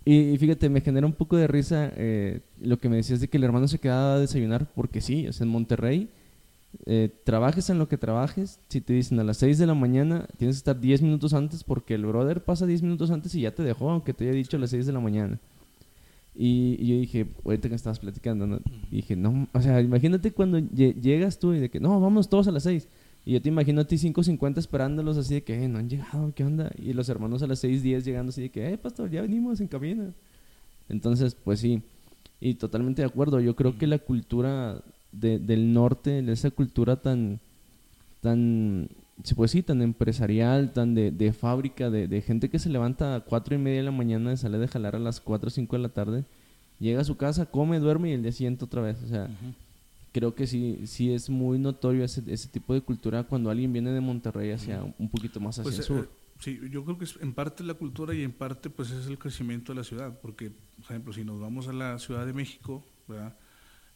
Y, fíjate, me genera un poco de risa eh, lo que me decías de que el hermano se quedaba a desayunar, porque sí, sea, en Monterrey eh, trabajes en lo que trabajes, si te dicen a las 6 de la mañana, tienes que estar 10 minutos antes porque el brother pasa 10 minutos antes y ya te dejó, aunque te haya dicho a las 6 de la mañana. Y, y yo dije, ahorita que estabas platicando, ¿no? dije, no, o sea, imagínate cuando llegas tú y de que, no, vamos todos a las 6. Y yo te imagino a ti 5.50 esperándolos así de que, eh, no han llegado, ¿qué onda? Y los hermanos a las 6.10 llegando así de que, eh, pastor, ya venimos en camino. Entonces, pues sí, y totalmente de acuerdo. Yo creo que la cultura de, del norte, de esa cultura tan, tan, pues sí, tan empresarial, tan de, de fábrica, de, de, gente que se levanta a cuatro y media de la mañana, sale de jalar a las cuatro o cinco de la tarde, llega a su casa, come, duerme y el día siguiente otra vez. O sea, uh -huh. creo que sí, sí es muy notorio ese, ese tipo de cultura cuando alguien viene de Monterrey hacia uh -huh. un poquito más hacia pues, el sur. Eh, sí, yo creo que es en parte la cultura y en parte pues es el crecimiento de la ciudad, porque, por ejemplo, si nos vamos a la Ciudad de México, ¿verdad?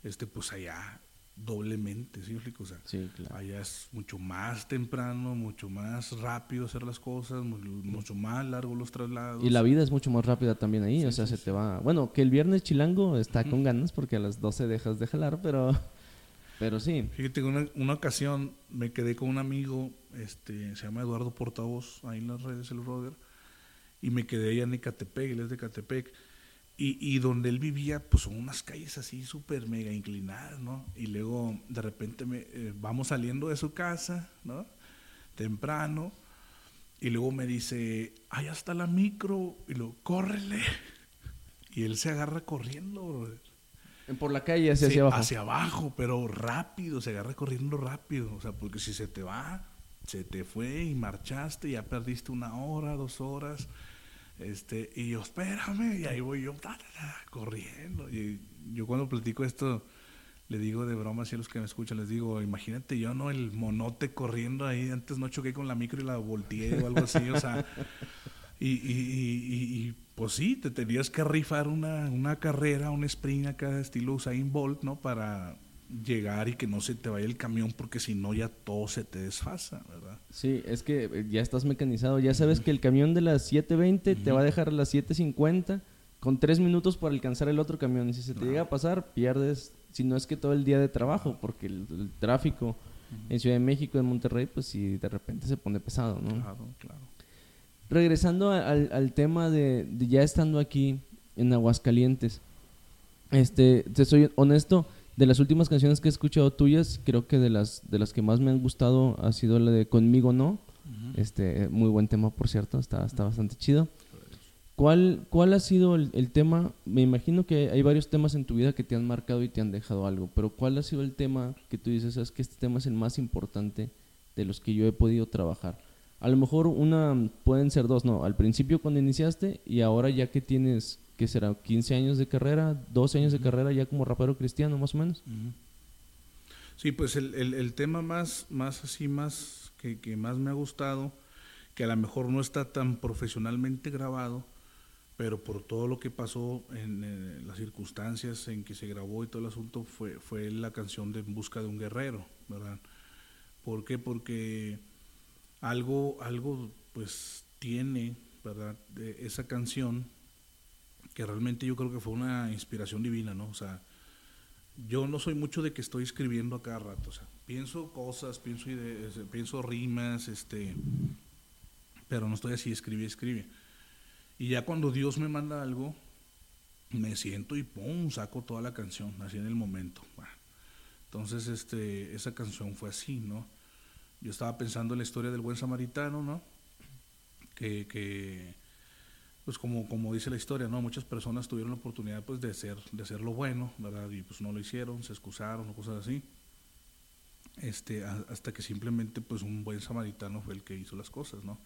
Este, pues allá doblemente, ¿sí? O sea, sí, claro. allá es mucho más temprano, mucho más rápido hacer las cosas, mucho más largo los traslados. Y la vida es mucho más rápida también ahí, sí, o sea, sí, se te va... Bueno, que el viernes chilango está con ganas porque a las 12 dejas de jalar, pero... Pero sí. Fíjate, una, una ocasión me quedé con un amigo, este, se llama Eduardo Portavoz, ahí en las redes, el brother, y me quedé allá en Ecatepec, él es de Ecatepec, y, y, donde él vivía, pues son unas calles así súper mega inclinadas, ¿no? Y luego de repente me, eh, vamos saliendo de su casa, ¿no? Temprano, y luego me dice, allá está la micro, y luego, córrele. Y él se agarra corriendo, brother. Por la calle, hacia, sí, hacia abajo. Hacia abajo, pero rápido, se agarra corriendo rápido. O sea, porque si se te va, se te fue y marchaste, ya perdiste una hora, dos horas. Este, y yo, espérame, y ahí voy yo, ta, ta, ta, corriendo. Y yo cuando platico esto, le digo de broma así a los que me escuchan, les digo, imagínate yo, ¿no? El monote corriendo ahí, antes no choqué con la micro y la volteé o algo así, o sea, y, y, pues sí, te tenías que rifar una, una carrera, un sprint acá estilo Usain Bolt, ¿no? Para llegar y que no se te vaya el camión porque si no ya todo se te desfasa, ¿verdad? Sí, es que eh, ya estás mecanizado, ya sabes que el camión de las 7.20 te va a dejar a las 7.50 con tres minutos para alcanzar el otro camión. Y si se te llega a pasar pierdes, si no es que todo el día de trabajo porque el, tráfico en Ciudad de México, en Monterrey, pues si de repente se pone pesado, ¿no? Claro, claro. Regresando al, al tema de, de ya estando aquí en Aguascalientes, este, te soy honesto, de las últimas canciones que he escuchado tuyas, creo que de las, de las que más me han gustado ha sido la de Conmigo No. este, muy buen tema, por cierto, está, está bastante chido. ¿Cuál, ¿Cuál ha sido el, tema? Me imagino que hay varios temas en tu vida que te han marcado y te han dejado algo, pero ¿cuál ha sido el tema que tú dices, es que este tema es el más importante de los que yo he podido trabajar? A lo mejor una, pueden ser dos, no, al principio cuando iniciaste y ahora ya que tienes ¿qué será? 15 años de carrera, 12 años de carrera ya como rapero cristiano, más o menos. Sí, pues el, el, tema más, más así, más que, que, más me ha gustado, que a lo mejor no está tan profesionalmente grabado, pero por todo lo que pasó en, eh, las circunstancias en que se grabó y todo el asunto, fue, fue la canción de En Busca de un Guerrero, ¿verdad? ¿Por qué? Porque algo, algo pues tiene, ¿verdad? De esa canción que realmente yo creo que fue una inspiración divina, ¿no? O sea, yo no soy mucho de que estoy escribiendo a cada rato, o sea, pienso cosas, pienso ideas, pienso rimas, este, pero no estoy así, escribe, escribe. Y ya cuando Dios me manda algo, me siento y pum, saco toda la canción, así en el momento. Entonces, este, esa canción fue así, ¿no? Yo estaba pensando en la historia del buen samaritano, ¿no? Que, que pues como, como dice la historia, ¿no? Muchas personas tuvieron la oportunidad pues de hacer, de hacer lo bueno, ¿verdad? Y pues no lo hicieron, se excusaron o cosas así. Este, hasta que simplemente pues un buen samaritano fue el que hizo las cosas, ¿no?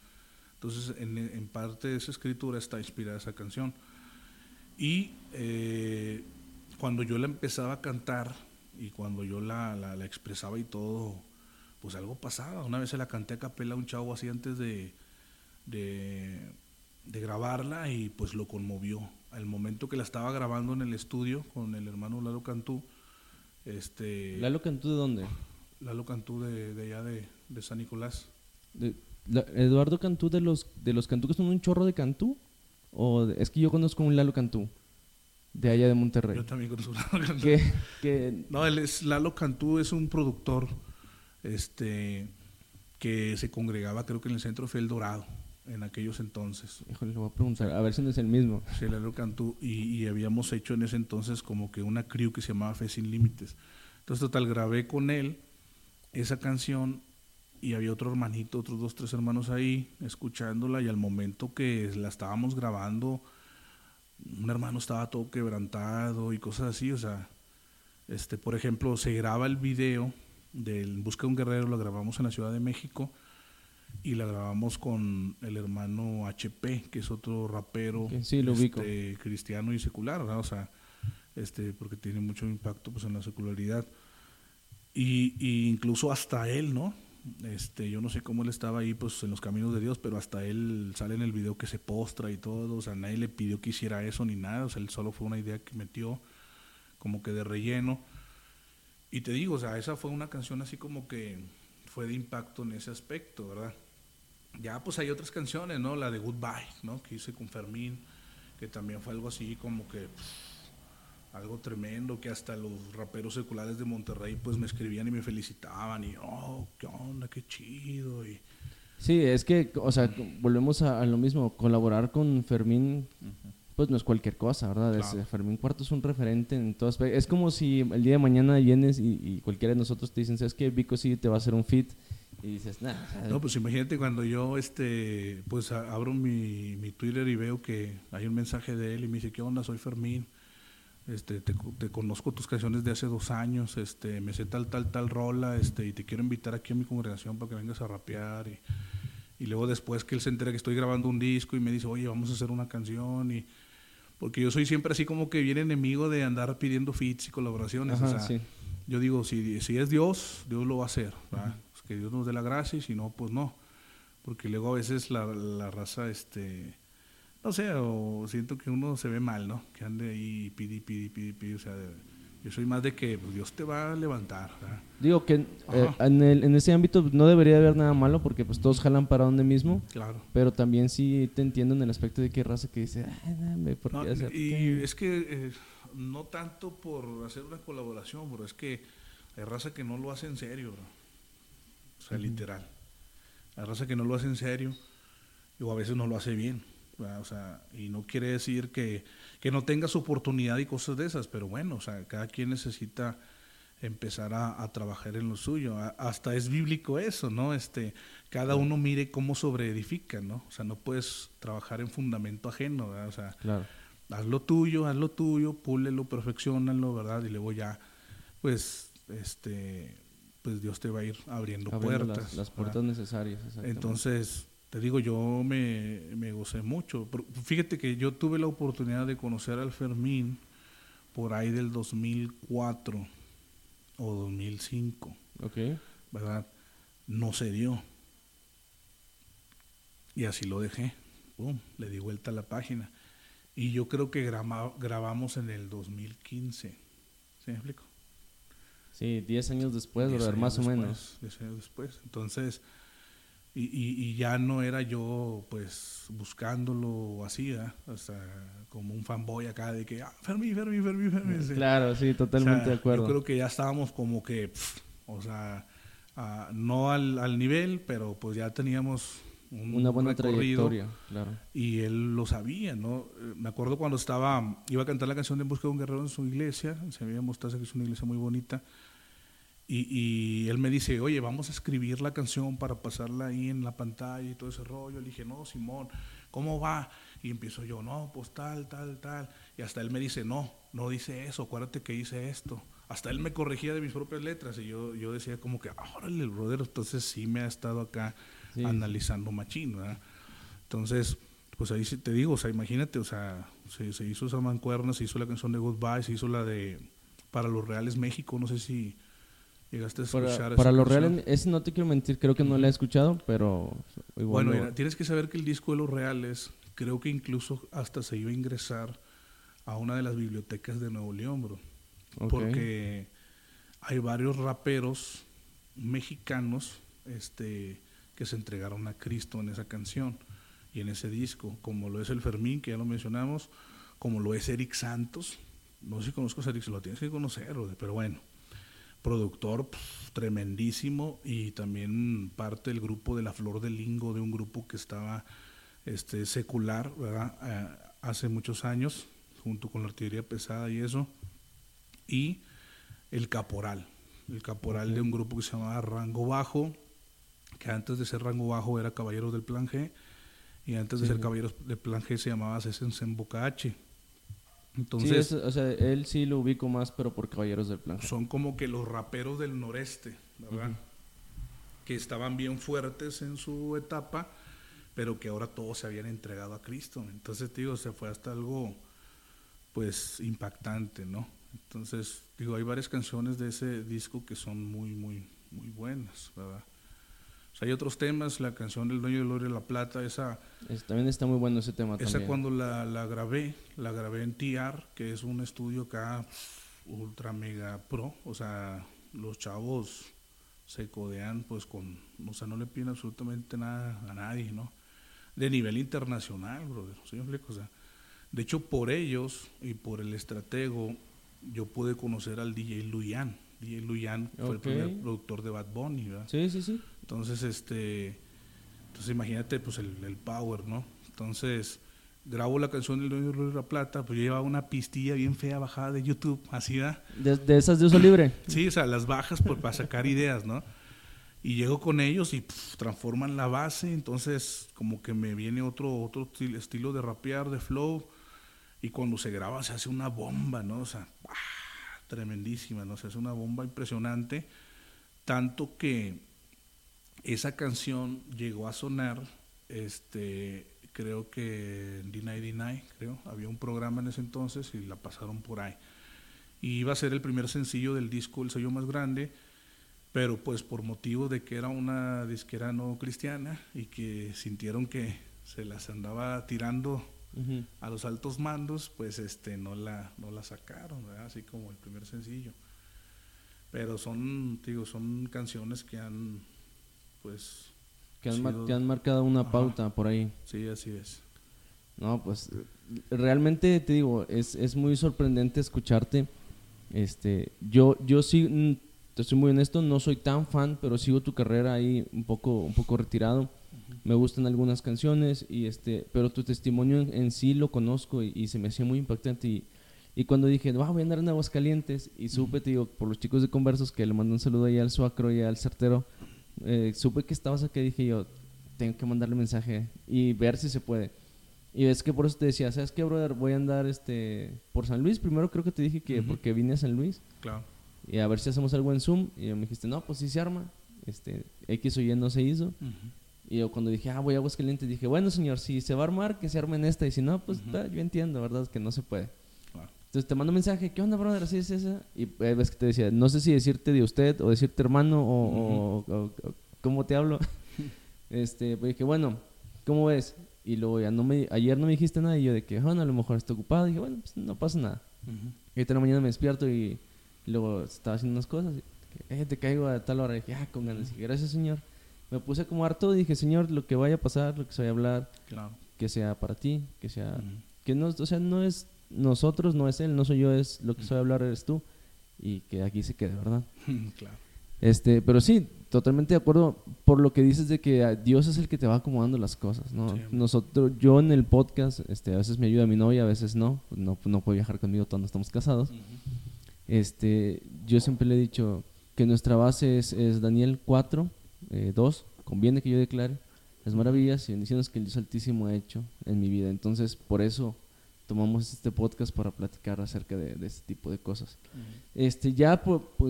Entonces, en, en parte de esa escritura está inspirada esa canción. Y eh, cuando yo la empezaba a cantar y cuando yo la, la, expresaba y todo, pues algo pasaba. Una vez se la canté a capela a un chavo así antes de de grabarla y pues lo conmovió. Al momento que la estaba grabando en el estudio con el hermano Lalo Cantú, este... ¿Lalo Cantú de dónde? Lalo Cantú de, de allá de, de San Nicolás. De, ¿Eduardo Cantú de los, de los Cantú que son un chorro de Cantú? ¿O es que yo conozco un Lalo Cantú? De allá de Monterrey. Yo también conozco a Lalo Cantú. ¿Qué, No, él es, Lalo Cantú es un productor este, que se congregaba creo que en el centro fue El Dorado en aquellos entonces. Híjole, le voy a preguntar, a ver si no es el mismo. Sí, Lalo Cantú, y, habíamos hecho en ese entonces como que una crew que se llamaba Fe Sin Límites. Entonces, total, grabé con él esa canción y había otro hermanito, otros dos, tres hermanos ahí escuchándola y al momento que la estábamos grabando, un hermano estaba todo quebrantado y cosas así, o sea, este, por ejemplo, se graba el video del Busca de un Guerrero, lo grabamos en la Ciudad de México y la grabamos con el hermano HP, que es otro rapero este, cristiano y secular, o sea, este, porque tiene mucho impacto pues, en la secularidad. Y, incluso hasta él, ¿no? Este, yo no sé cómo él estaba ahí pues en los caminos de Dios, pero hasta él sale en el video que se postra y todo, o sea, nadie le pidió que hiciera eso ni nada, o sea, él solo fue una idea que metió como que de relleno. Y te digo, o sea, esa fue una canción así como que fue de impacto en ese aspecto, ¿verdad? Ya pues hay otras canciones, ¿no? La de Goodbye, ¿no? Que hice con Fermín, que también fue algo así como que algo tremendo, que hasta los raperos seculares de Monterrey pues me escribían y me felicitaban y, oh, qué onda, qué chido. Y, Sí, es que, o sea, volvemos a, lo mismo, colaborar con Fermín, pues no es cualquier cosa, ¿verdad? Fermín Cuarto es un referente en todas Es como si el día de mañana vienes y, y cualquiera de nosotros te dicen, ¿sabes qué? Vico sí te va a hacer un fit y dices, nada. No, pues imagínate cuando yo, este, pues abro mi, mi, Twitter y veo que hay un mensaje de él y me dice, ¿qué onda? Soy Fermín. Este, te, te, conozco tus canciones de hace dos años, este, me sé tal, tal, tal rola, este, y te quiero invitar aquí a mi congregación para que vengas a rapear. Y, y luego después que él se entera que estoy grabando un disco y me dice, oye, vamos a hacer una canción. y Porque yo soy siempre así como que bien enemigo de andar pidiendo feats y colaboraciones. o sea, yo digo, si, si es Dios, Dios lo va a hacer. Pues que Dios nos dé la gracia y si no, pues no. Porque luego a veces la, la raza, este, no sé, o siento que uno se ve mal, ¿no? Que ande ahí pidi, pidi, pidi, pidi, o sea, yo soy más de que pues, Dios te va a levantar, ¿verdad? Digo que eh, en, el- en ese ámbito no debería haber nada malo porque pues todos jalan para donde mismo, Claro. pero también sí te entiendo en el aspecto de que raza que dice, ay, dame, ¿por No, qué hacer y qué?" es que eh, no tanto por hacer una colaboración, bro, es que hay raza que no lo hace en serio, bro. O sea, literal. Hay raza que no lo hace en serio o a veces no lo hace bien. ¿verdad? O sea, y no quiere decir que, que no tengas oportunidad y cosas de esas, pero bueno, o sea, cada quien necesita empezar a, a trabajar en lo suyo. A- hasta es bíblico eso, ¿no? Este, cada uno mire cómo sobreedifica, ¿no? O sea, no puedes trabajar en fundamento ajeno, ¿verdad? O sea, Claro. haz lo tuyo, haz lo tuyo, púlelo, perfeccionalo, ¿verdad? Y luego ya, pues, este, pues Dios te va a ir abriendo, Abriendo puertas. las, las ¿verdad? puertas necesarias. exactamente. Entonces, te digo, yo me, me gocé mucho. Pero Fíjate que yo tuve la oportunidad de conocer al Fermín por ahí del 2004 o 2005, Ok. ¿verdad? No se dio. Y así lo dejé. Pum, le di vuelta a la página. Y yo creo que grama- grabamos en el 2015. ¿Sí me explico? Sí, 10 años después, Diez brother, años más o después, menos. diez años después. Entonces, y, y, y ya no era yo, pues, buscándolo o así, sea, como un fanboy acá de que, ah, Fermi, Fermi, Fermi, Fermi. sí. Claro, sí, totalmente O sea, de acuerdo. Yo creo que ya estábamos como que, o sea, ah, no al, al nivel, pero pues ya teníamos un Una buena recorrido trayectoria, claro. y él lo sabía, ¿no? Eh, Me acuerdo cuando estaba, iba a cantar la canción de En Busca de un Guerrero en su iglesia, se había mostrado que es una iglesia muy bonita, y, y él me dice, oye, vamos a escribir la canción para pasarla ahí en la pantalla y todo ese rollo. Le dije, no, Simón, ¿cómo va? Y empiezo yo, no, pues tal, tal, tal. Y hasta él me dice, no, no dice eso, acuérdate que hice esto. Hasta él me corregía de mis propias letras y yo, yo decía como que, "Ah, órale, el brother, entonces sí me ha estado acá Sí. analizando machín, ¿verdad? Entonces, pues ahí sí te digo, o sea, imagínate, o sea, se, se hizo esa mancuerna, se hizo la canción de Goodbye, se hizo la de Para los Reales México, no sé si llegaste a escuchar Para, para los reales, ese no te quiero mentir, creo que no la he escuchado, pero igual. Bueno, mira, tienes que saber que el disco de los Reales, creo que incluso hasta se iba a ingresar a una de las bibliotecas de Nuevo León, bro. Porque hay varios raperos mexicanos este, que se entregaron a Cristo en esa canción y en ese disco, como lo es el Fermín, que ya lo mencionamos, como lo es Eric Santos. No sé si conozco a Eric, lo tienes que conocer, pero bueno. Productor pf, tremendísimo y también parte del grupo de La Flor del Lingo, de un grupo que estaba este, secular, ¿verdad? Eh, hace muchos años, junto con la artillería pesada y eso. Y el caporal, el caporal de un grupo que se llamaba Rango Bajo, que antes de ser Rango Bajo era Caballeros del Plan G, y antes de Sí. ser Caballeros del Plan G se llamaba Sesensen Boca Sí, Entonces, es- o sea, él sí lo ubico más, pero por Caballeros del Plan. son como que los raperos del noreste, ¿verdad? Que estaban bien fuertes en su etapa, pero que ahora todos se habían entregado a Cristo. Entonces, digo, se fue hasta algo, pues, impactante, ¿no? Entonces, digo, hay varias canciones de ese disco que son muy, muy, muy buenas, ¿verdad? Sea, hay otros temas, la canción del Dueño del Oro y la Plata, esa, Es- también está muy bueno ese tema esa también. cuando la, la grabé, la grabé en TR, que es un estudio acá ultra mega pro, o sea, los chavos se codean pues con, o sea, no le piden absolutamente nada a nadie, ¿no? De nivel internacional, brother, ¿sí me explico? O sea, de hecho, por ellos y por el estratego, yo pude conocer al DJ Luyan. DJ Luyan fue el primer productor de Bad Bunny, ¿verdad? Sí, sí, sí. Entonces, este, entonces imagínate pues el, el power, ¿no? Entonces, grabo la canción del Dueño de la Plata, pues yo llevaba una pistilla bien fea bajada de YouTube, así, ¿verdad? De, de esas de uso libre. Sí, o sea, las bajas para sacar ideas, ¿no? Y llego con ellos y pf, transforman la base, entonces como que me viene otro, otro estil- estilo de rapear, de flow, y cuando se graba se hace una bomba, ¿no? O sea, tremendísima, ¿no? Se hace una bomba impresionante, tanto que esa canción llegó a sonar, este, creo que en D99, creo, había un programa en ese entonces y la pasaron por ahí. y iba a ser el primer sencillo del disco El sello más grande, pero pues por motivo de que era una disquera no cristiana y que sintieron que se las andaba tirando a los altos mandos, pues este no la no la sacaron, así como el primer sencillo. Pero son, digo, son canciones que han pues que han, marcado una pauta por ahí. Sí, así es. No, pues realmente te digo, es, es muy sorprendente escucharte. Este, yo, yo sí, mm, te soy muy honesto, no soy tan fan, pero sigo tu carrera ahí un poco, un poco retirado. Me gustan algunas canciones, y este, pero tu testimonio en, sí lo conozco y, se me hacía muy impactante. Y, y cuando dije, voy a andar en Aguascalientes, y supe, te digo, por los chicos de Conversos, que le mandé un saludo ahí al Suacro y al Certero, eh, supe que estabas aquí, dije yo, tengo que mandarle mensaje y ver si se puede. Y es que por eso te decía, ¿sabes qué, brother? Voy a andar este, por San Luis. Primero creo que te dije que porque vine a San Luis. Claro. Y a ver si hacemos algo en Zoom. Y me dijiste, no, pues sí se arma. Este, X o Y no se hizo. Y yo cuando dije, ah, voy a Aguascalientes, dije, bueno, señor, si se va a armar, que se arme en esta. Y si no, pues yo entiendo, ¿verdad? Que no se puede. Entonces te mando un mensaje, ¿qué onda, brother? Así es esa. Y eh, ves que te decía, no sé si decirte de usted o decirte hermano o, cómo te hablo. este, pues dije, bueno, ¿cómo ves? Y luego ya no me, ayer no me dijiste nada y yo de que, bueno, a lo mejor estoy ocupado. Y dije, bueno, pues no pasa nada. Y ahorita en la mañana me despierto y, luego estaba haciendo unas cosas. Y, eh, te caigo a tal hora. Y dije, ah, con ganas. Y dije, gracias, señor. Me puse como harto y dije, señor, lo que vaya a pasar, lo que se vaya a hablar, que sea para ti, que sea... Que no, o sea, no es nosotros, no es él, no soy yo, es lo que soy hablar eres tú. Y que aquí se quede, ¿verdad? claro. Este, pero sí, totalmente de acuerdo por lo que dices de que Dios es el que te va acomodando las cosas, ¿no? Nosotros, yo en el podcast, este, a veces me ayuda mi novia, a veces no, no, no puede viajar conmigo cuando estamos casados. Este, yo siempre le he dicho que nuestra base es, es Daniel 4, 2, eh, conviene que yo declare las maravillas y bendiciones que el Dios Altísimo ha hecho en mi vida. Entonces, por eso tomamos este podcast para platicar acerca de, este tipo de cosas. Este, ya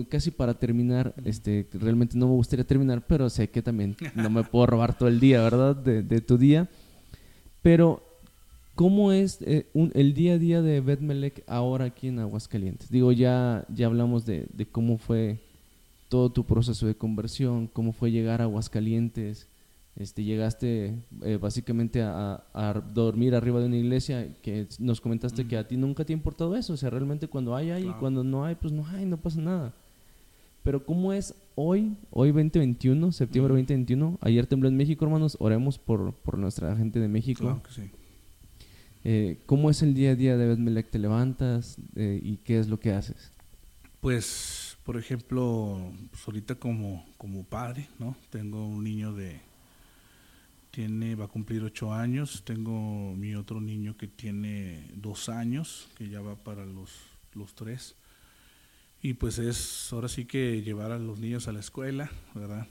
casi para terminar, este, realmente no me gustaría terminar, pero sé que también no me puedo robar todo el día, ¿verdad? De, tu día. Pero, ¿cómo es eh, el día a día de Betmelec ahora aquí en Aguascalientes? Digo, ya, ya hablamos de, de cómo fue todo tu proceso de conversión, cómo fue llegar a Aguascalientes, este, llegaste eh, básicamente a, dormir arriba de una iglesia, que nos comentaste que a ti nunca te ha importado eso, o sea, realmente cuando hay, hay, y cuando no hay, pues no hay, no pasa nada. Pero ¿cómo es hoy, hoy 2021, septiembre 2021? Ayer tembló en México, hermanos, oremos por, por nuestra gente de México. Claro que sí. Eh, ¿Cómo es el día a día de Betmelec? ¿Te levantas eh, y qué es lo que haces? Pues, por ejemplo, pues ahorita como, como padre, ¿no? Tengo un niño de tiene, va a cumplir ocho años. Tengo mi otro niño que tiene dos años, que ya va para los, los tres. Y pues es ahora sí que llevar a los niños a la escuela, ¿verdad?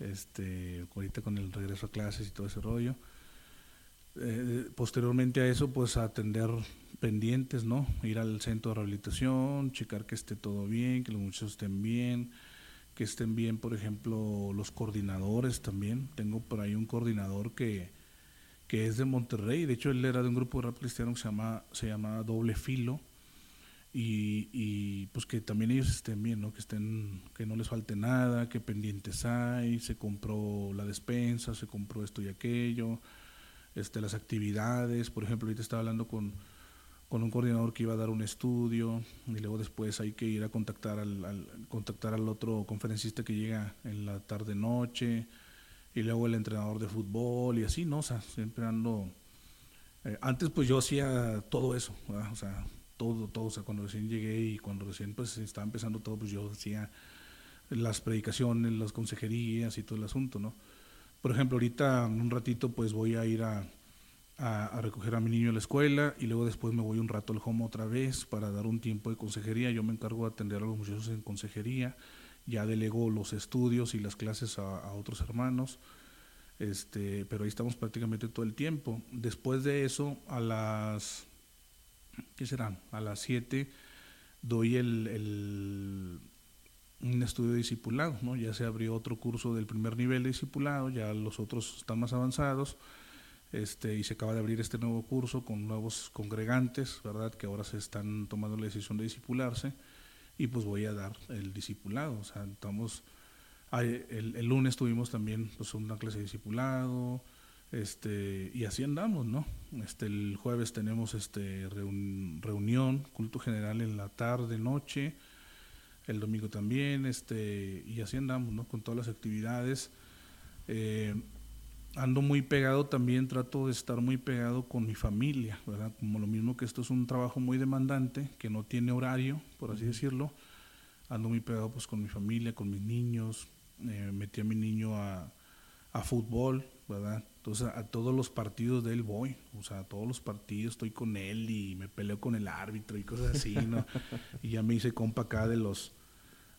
Este, ahorita con el regreso a clases y todo ese rollo. Eh, posteriormente a eso, pues atender pendientes, ¿no? Ir al centro de rehabilitación, checar que esté todo bien, que los muchachos estén bien, que estén bien, por ejemplo, los coordinadores también. Tengo por ahí un coordinador que, que es de Monterrey, de hecho él era de un grupo de rap cristiano que se llama, se Doble Filo. Y, y, pues que también ellos estén bien, ¿no? Que estén, que no les falte nada, que pendientes hay, se compró la despensa, se compró esto y aquello, este, las actividades, por ejemplo, ahorita estaba hablando con, con un coordinador que iba a dar un estudio y luego después hay que ir a contactar al, contactar al otro conferencista que llega en la tarde noche y luego el entrenador de fútbol y así, ¿no? O sea, siempre ando... Eh, antes pues yo hacía todo eso, o sea, todo, todo, o sea, cuando recién llegué y cuando recién pues estaba empezando todo, pues yo hacía las predicaciones, las consejerías y todo el asunto, ¿no? Por ejemplo, ahorita un ratito pues voy a ir a, a, recoger a mi niño a la escuela y luego después me voy un rato al home otra vez para dar un tiempo de consejería. Yo me encargo de atender a los muchachos en consejería, ya delego los estudios y las clases a, otros hermanos, este, pero ahí estamos prácticamente todo el tiempo. Después de eso, a las, ¿qué serán? A las 7 doy el, un estudio de discipulado, ¿no? Ya se abrió otro curso del primer nivel de discipulado, ya los otros están más avanzados Este, y se acaba de abrir este nuevo curso con nuevos congregantes, ¿verdad? Que ahora se están tomando la decisión de discipularse y pues voy a dar el discipulado. O sea, estamos, el, lunes tuvimos también pues una clase de discipulado, este, y así andamos, ¿no? Este, el jueves tenemos este reunión, culto general en la tarde, noche, el domingo también, este, y así andamos, ¿no? Con todas las actividades. Eh, ando muy pegado también, trato de estar muy pegado con mi familia, ¿verdad? Como lo mismo que esto es un trabajo muy demandante, que no tiene horario, por así decirlo, ando muy pegado pues con mi familia, con mis niños, eh, metí a mi niño a, a, fútbol, ¿verdad? Entonces a todos los partidos de él voy, o sea, a todos los partidos estoy con él y me peleo con el árbitro y cosas así, ¿no? y ya me hice compa acá de los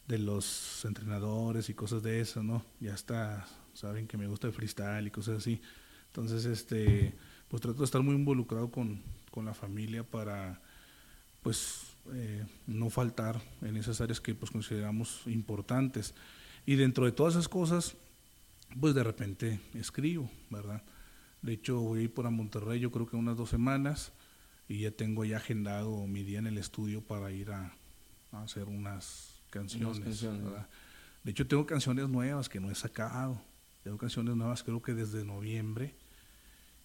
de los entrenadores y cosas de eso, ¿no? Ya está saben que me gusta el freestyle y cosas así. Entonces, este, pues trato de estar muy involucrado con, con la familia para, pues, eh, no faltar en esas áreas que pues consideramos importantes. Y dentro de todas esas cosas, pues de repente escribo, ¿verdad? De hecho, voy a ir por a Monterrey, yo creo que unas dos semanas, y ya tengo ya agendado mi día en el estudio para ir a, hacer unas canciones. canciones de hecho, tengo canciones nuevas que no he sacado. Tengo canciones nuevas, creo que desde noviembre,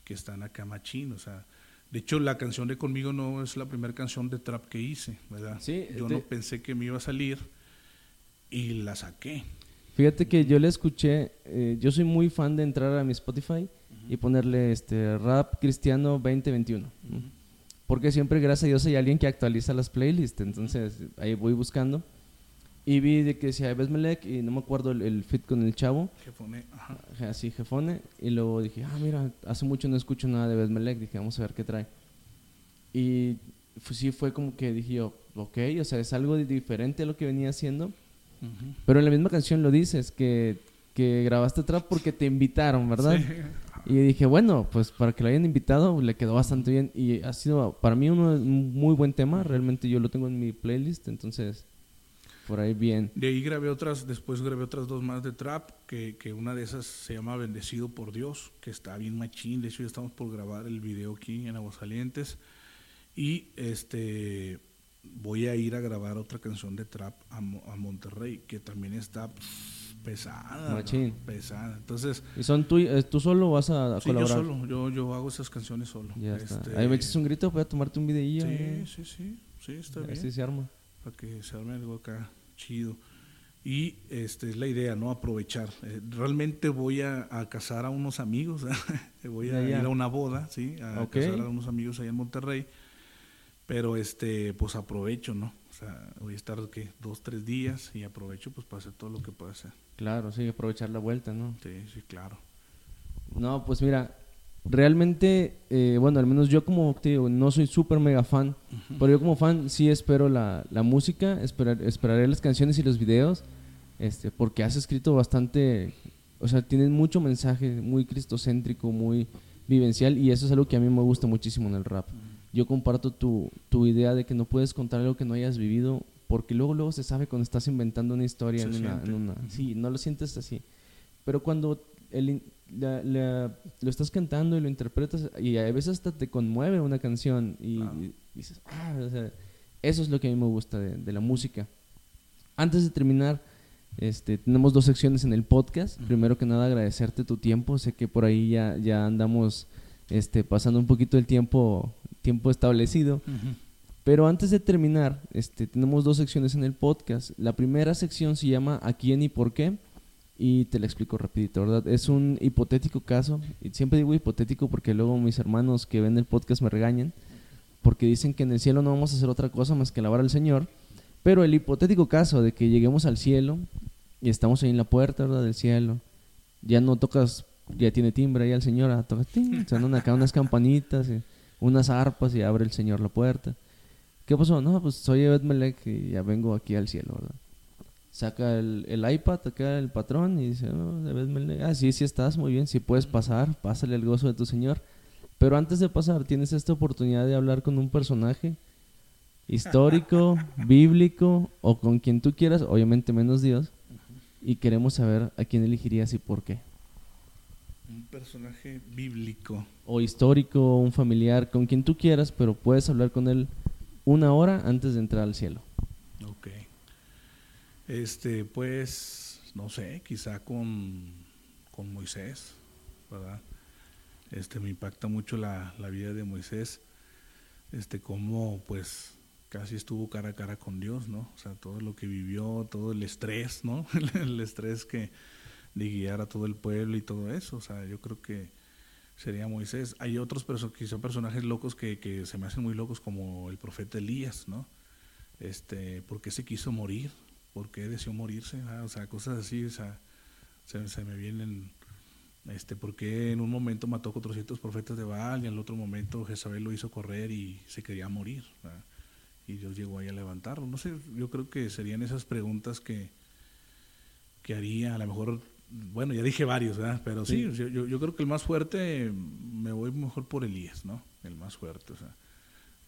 que están acá machín. O sea, de hecho, la canción de Conmigo no es la primera canción de trap que hice, ¿verdad? Sí, yo no pensé que me iba a salir y la saqué. Fíjate que yo le escuché, eh, yo soy muy fan de entrar a mi Spotify y ponerle este rap cristiano 2021. Porque siempre, gracias a Dios, hay alguien que actualiza las playlists. Entonces, ahí voy buscando. Y vi de que decía Besmelec y no me acuerdo el, fit con el chavo. Jefone, ajá. Así, Jefone. Y luego dije, ah, mira, hace mucho no escucho nada de Besmelec. Dije, vamos a ver qué trae. Y sí fue como que dije yo, ok, o sea, es algo diferente a lo que venía haciendo. Pero en la misma canción lo dices, que, que grabaste trap porque te invitaron, ¿verdad? Sí. Y dije, bueno, pues para que lo hayan invitado le quedó bastante bien. Y ha sido para mí un muy buen tema. Realmente yo lo tengo en mi playlist, entonces por ahí bien. De ahí grabé otras, después grabé otras dos más de trap, que, que una de esas se llama Bendecido por Dios, que está bien machín. De hecho, ya estamos por grabar el video aquí en Aguascalientes. Y este voy a ir a grabar otra canción de trap a, a Monterrey, que también está pesada. Machín. Pesada. Entonces. ¿Y son tú, eh, tú solo vas a, sí, Yo solo, yo, yo hago esas canciones solo. Ya. Este, ahí me echas un grito, voy a tomarte un videillo. Sí, eh. sí, sí. Sí, está bien. Así se arma. Para que se arme algo acá chido. Y este es la idea, ¿no? Aprovechar. Eh, realmente voy a, casar a unos amigos, voy a ir a una boda, ¿sí? A casar a unos amigos allá en Monterrey. Pero este, pues aprovecho, ¿no? O sea, voy a estar que dos, tres días y aprovecho pues para hacer todo lo que pueda hacer. Claro, sí, aprovechar la vuelta, ¿no? Sí, sí, claro. No, pues mira, realmente, eh, bueno, al menos yo como te digo, no soy súper mega fan, pero yo como fan sí espero la, la música, esperar, esperaré las canciones y los videos, este, porque has escrito bastante, o sea, tienes mucho mensaje, muy cristocéntrico, muy vivencial, y eso es algo que a mí me gusta muchísimo en el rap. Yo comparto tu, tu idea de que no puedes contar algo que no hayas vivido, porque luego luego se sabe cuando estás inventando una historia en una, en una, Sí, no lo sientes así. Pero cuando el, lo estás cantando y lo interpretas y a veces hasta te conmueve una canción y, dices, ah, eso es lo que a mí me gusta de, la música. Antes de terminar, este, tenemos dos secciones en el podcast. Primero que nada, agradecerte tu tiempo. Sé que por ahí ya, ya andamos este, pasando un poquito el tiempo, tiempo establecido. Pero antes de terminar, este, tenemos dos secciones en el podcast. La primera sección se llama ¿A quién y por qué? Y te lo explico rapidito, ¿verdad? Es un hipotético caso, y siempre digo hipotético porque luego mis hermanos que ven el podcast me regañan, porque dicen que en el cielo no vamos a hacer otra cosa más que alabar al Señor, pero el hipotético caso de que lleguemos al cielo y estamos ahí en la puerta, ¿verdad? Del cielo, ya no tocas, ya tiene timbre ahí al Señor, ah, toca, suenan acá unas campanitas, unas arpas y abre el Señor la puerta. ¿Qué pasó? No, pues soy Ebed Melech y ya vengo aquí al cielo, ¿verdad? Saca el, el iPad acá el patrón y dice, oh, ah, sí, sí estás, muy bien, si puedes pasar, pásale el gozo de tu Señor. Pero antes de pasar, tienes esta oportunidad de hablar con un personaje histórico, bíblico o con quien tú quieras, obviamente menos Dios, y queremos saber a quién elegirías y por qué. Un personaje bíblico. O histórico, un familiar, con quien tú quieras, pero puedes hablar con él una hora antes de entrar al cielo. Ok. Este, pues, no sé, quizá con, con Moisés, ¿verdad? Este, me impacta mucho la, la vida de Moisés, este, cómo, pues, casi estuvo cara a cara con Dios, ¿no? O sea, todo lo que vivió, todo el estrés, ¿no? el estrés que de guiar a todo el pueblo y todo eso, o sea, yo creo que sería Moisés. Hay otros quizá personajes locos que, que se me hacen muy locos como el profeta Elías, ¿no? Este, ¿por qué se quiso morir? ¿Por qué deseó morirse? O sea, cosas así, o sea, se, se me vienen este, porque en un momento mató 400 profetas de Baal y en el otro momento Jezabel lo hizo correr y se quería morir. Y Dios llegó ahí a levantarlo. No sé, yo creo que serían esas preguntas que, que haría, a lo mejor, bueno, ya dije varios, ¿verdad? Pero sí, Yo, yo, creo que el más fuerte, me voy mejor por Elías, ¿no? El más fuerte, o sea,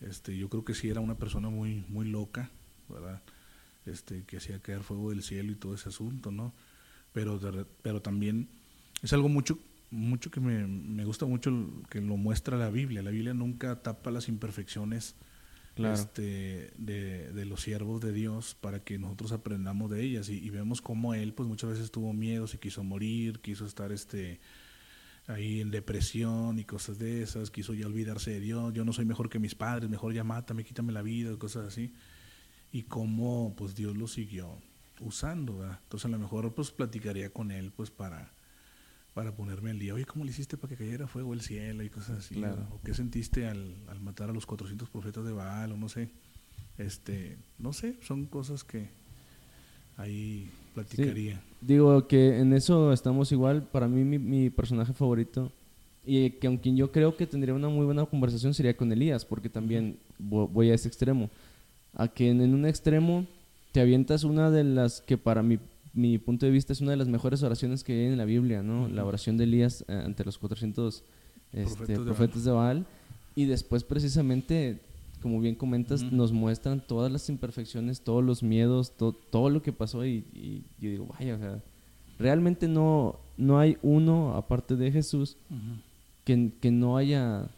este, yo creo que sí era una persona muy, muy loca, ¿verdad? Este, que hacía caer fuego del cielo y todo ese asunto, ¿no? Pero, pero también es algo mucho, mucho que me, me, gusta mucho que lo muestra la Biblia. La Biblia nunca tapa las imperfecciones este, de, de, los siervos de Dios para que nosotros aprendamos de ellas y, vemos cómo él pues muchas veces tuvo miedo, se quiso morir, quiso estar este ahí en depresión y cosas de esas, quiso ya olvidarse de Dios, yo no soy mejor que mis padres, mejor ya mátame, quítame la vida, cosas así. Y cómo pues Dios lo siguió usando, Entonces a lo mejor pues platicaría con él pues para para ponerme al día. Oye, ¿cómo le hiciste para que cayera fuego el cielo y cosas así? Claro. ¿O qué sentiste al, al, matar a los 400 profetas de Baal? O no sé. Este, no sé, son cosas que ahí platicaría. Digo que en eso estamos igual. Para mí, mi, mi, personaje favorito, y que aunque yo creo que tendría una muy buena conversación, sería con Elías, porque también voy a ese extremo. A que en, en un extremo te avientas una de las que para mi mi punto de vista es una de las mejores oraciones que hay en la Biblia, ¿no? La oración de Elías eh, ante los 400 este, profetas, de, Baal. Y después precisamente, como bien comentas, nos muestran todas las imperfecciones, todos los miedos, todo lo que pasó y, yo digo, vaya, o sea, realmente no, no hay uno, aparte de Jesús, que, que, no haya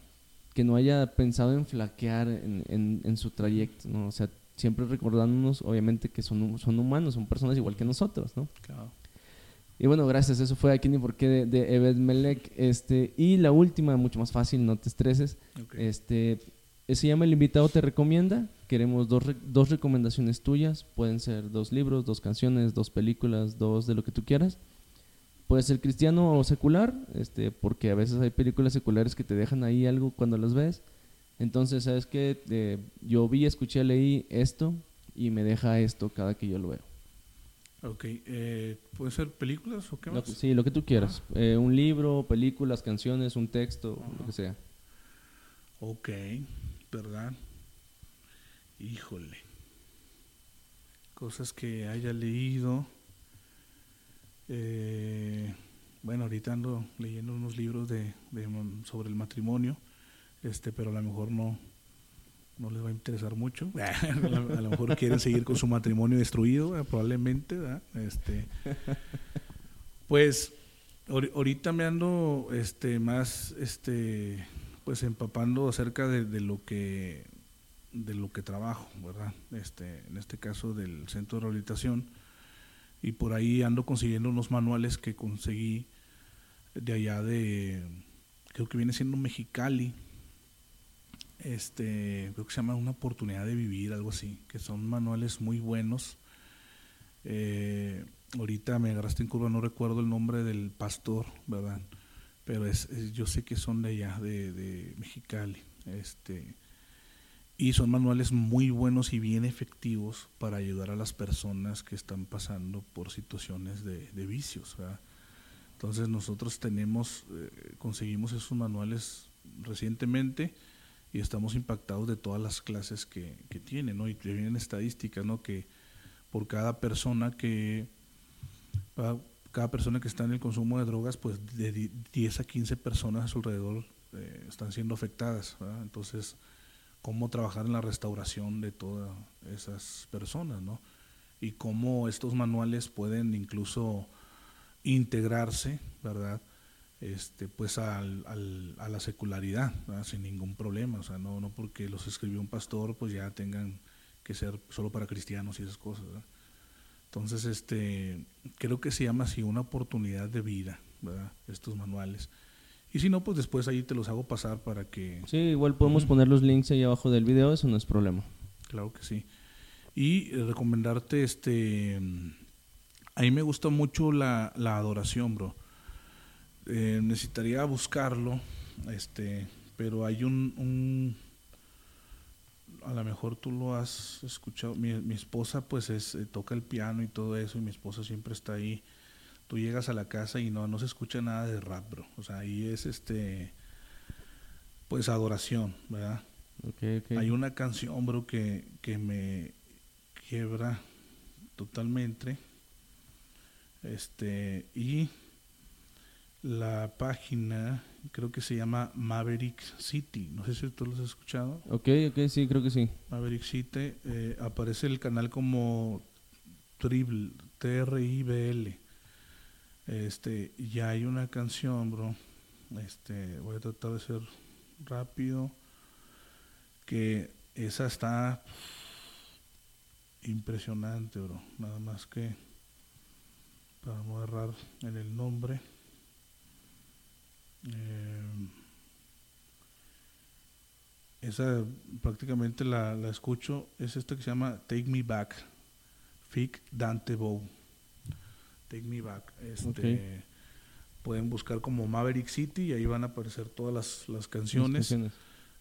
que no haya pensado en flaquear en, en, en su trayecto, ¿no? O sea, siempre recordándonos, obviamente, que son, son humanos, son personas igual que nosotros, ¿no? Claro. Y bueno, gracias, eso fue aquí ni por qué de, de Ebed Melek. Este, y la última, mucho más fácil, no te estreses. Este, se llama El invitado te recomienda. Queremos dos, dos recomendaciones tuyas. Pueden ser dos libros, dos canciones, dos películas, dos de lo que tú quieras. Puede ser cristiano o secular, este, porque a veces hay películas seculares que te dejan ahí algo cuando las ves. Entonces, ¿sabes qué? Eh, yo vi, escuché, leí esto y me deja esto cada que yo lo veo. Ok, eh, ¿puede ser películas o qué más? sí, lo que tú quieras. Eh, un libro, películas, canciones, un texto, lo que sea. Ok, ¿verdad? Híjole. Cosas que haya leído. Bueno, ahorita ando leyendo unos libros de, de, sobre el matrimonio este, pero a lo mejor no, no les va a interesar mucho. a, lo, mejor quieren seguir con su matrimonio destruido, probablemente. Este, pues ahorita me ando este, más este, pues empapando acerca de, lo que de lo que trabajo, ¿verdad? Este, en este caso del centro de rehabilitación y por ahí ando consiguiendo unos manuales que conseguí de allá de creo que viene siendo Mexicali, este, creo que se llama Una oportunidad de vivir, algo así, que son manuales muy buenos. Eh, ahorita me agarraste en curva, no recuerdo el nombre del pastor, ¿verdad? Pero es, yo sé que son de allá, de, de, Mexicali. Este, y son manuales muy buenos y bien efectivos para ayudar a las personas que están pasando por situaciones de, vicios. Entonces nosotros tenemos, eh, conseguimos esos manuales recientemente y estamos impactados de todas las clases que, que tienen, ¿no? Y vienen estadísticas, ¿no? Que por cada persona que cada persona que está en el consumo de drogas, pues de 10 a 15 personas a su alrededor eh, están siendo afectadas. Entonces, cómo trabajar en la restauración de todas esas personas, ¿no? Y cómo estos manuales pueden incluso integrarse, ¿verdad? este, pues al, a la secularidad, sin ningún problema. O sea, no, no porque los escribió un pastor, pues ya tengan que ser solo para cristianos y esas cosas. Entonces, este, creo que se llama así una oportunidad de vida, ¿verdad? estos manuales. Y si no, pues después ahí te los hago pasar para que... Sí, igual podemos poner los links ahí abajo del video, eso no es problema. Claro que sí. Y eh, recomendarte, este, a mí me gusta mucho la, la adoración, bro. Eh, necesitaría buscarlo, este, pero hay un, a lo mejor tú lo has escuchado. Mi, mi esposa, pues, es, eh, toca el piano y todo eso, y mi esposa siempre está ahí. Tú llegas a la casa y no, no se escucha nada de rap, bro. O sea, ahí es este, pues, adoración, ¿verdad? Hay una canción, bro, que, que me quiebra totalmente. Este, y la página, creo que se llama Maverick City. No sé si tú lo has escuchado. Ok, ok, sí, creo que sí. Maverick City. Eh, aparece el canal como Tribl, T-R-I-B-L. Este, ya hay una canción, bro. Este, voy a tratar de ser rápido. Que esa está impresionante, bro. Nada más que para no errar en el nombre. Eh, esa prácticamente la, la, escucho, es esta que se llama Take Me Back, Fick Dante Bow. Take Me Back. Este, Pueden buscar como Maverick City y ahí van a aparecer todas las, las canciones.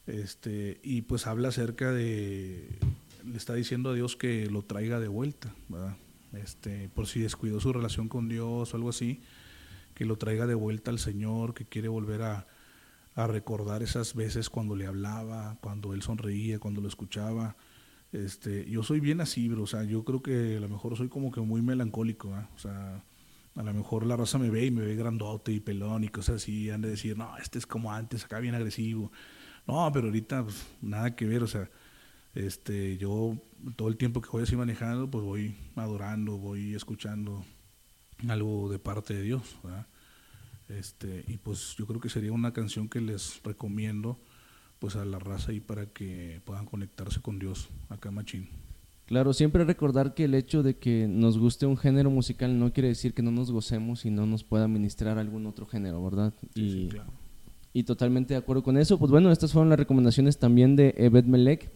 Este, y pues habla acerca de, le está diciendo a Dios que lo traiga de vuelta, Este, por si descuidó su relación con Dios o algo así que lo traiga de vuelta al Señor, que quiere volver a, recordar esas veces cuando le hablaba, cuando él sonreía, cuando lo escuchaba. Este, yo soy bien así, bro, o sea, yo creo que a lo mejor soy como que muy melancólico, o sea, a lo mejor la raza me ve y me ve grandote y pelón y cosas así, han de decir, no, este es como antes, acá bien agresivo. No, pero ahorita pues, nada que ver, o sea, este, yo todo el tiempo que voy así manejando, pues voy adorando, voy escuchando algo de parte de Dios. Este, y pues yo creo que sería una canción que les recomiendo pues a la raza ahí para que puedan conectarse con Dios acá Machín. Claro, siempre recordar que el hecho de que nos guste un género musical no quiere decir que no nos gocemos y no nos pueda ministrar algún otro género, ¿verdad? y, y totalmente de acuerdo con eso. Pues bueno, estas fueron las recomendaciones también de Evet Melek.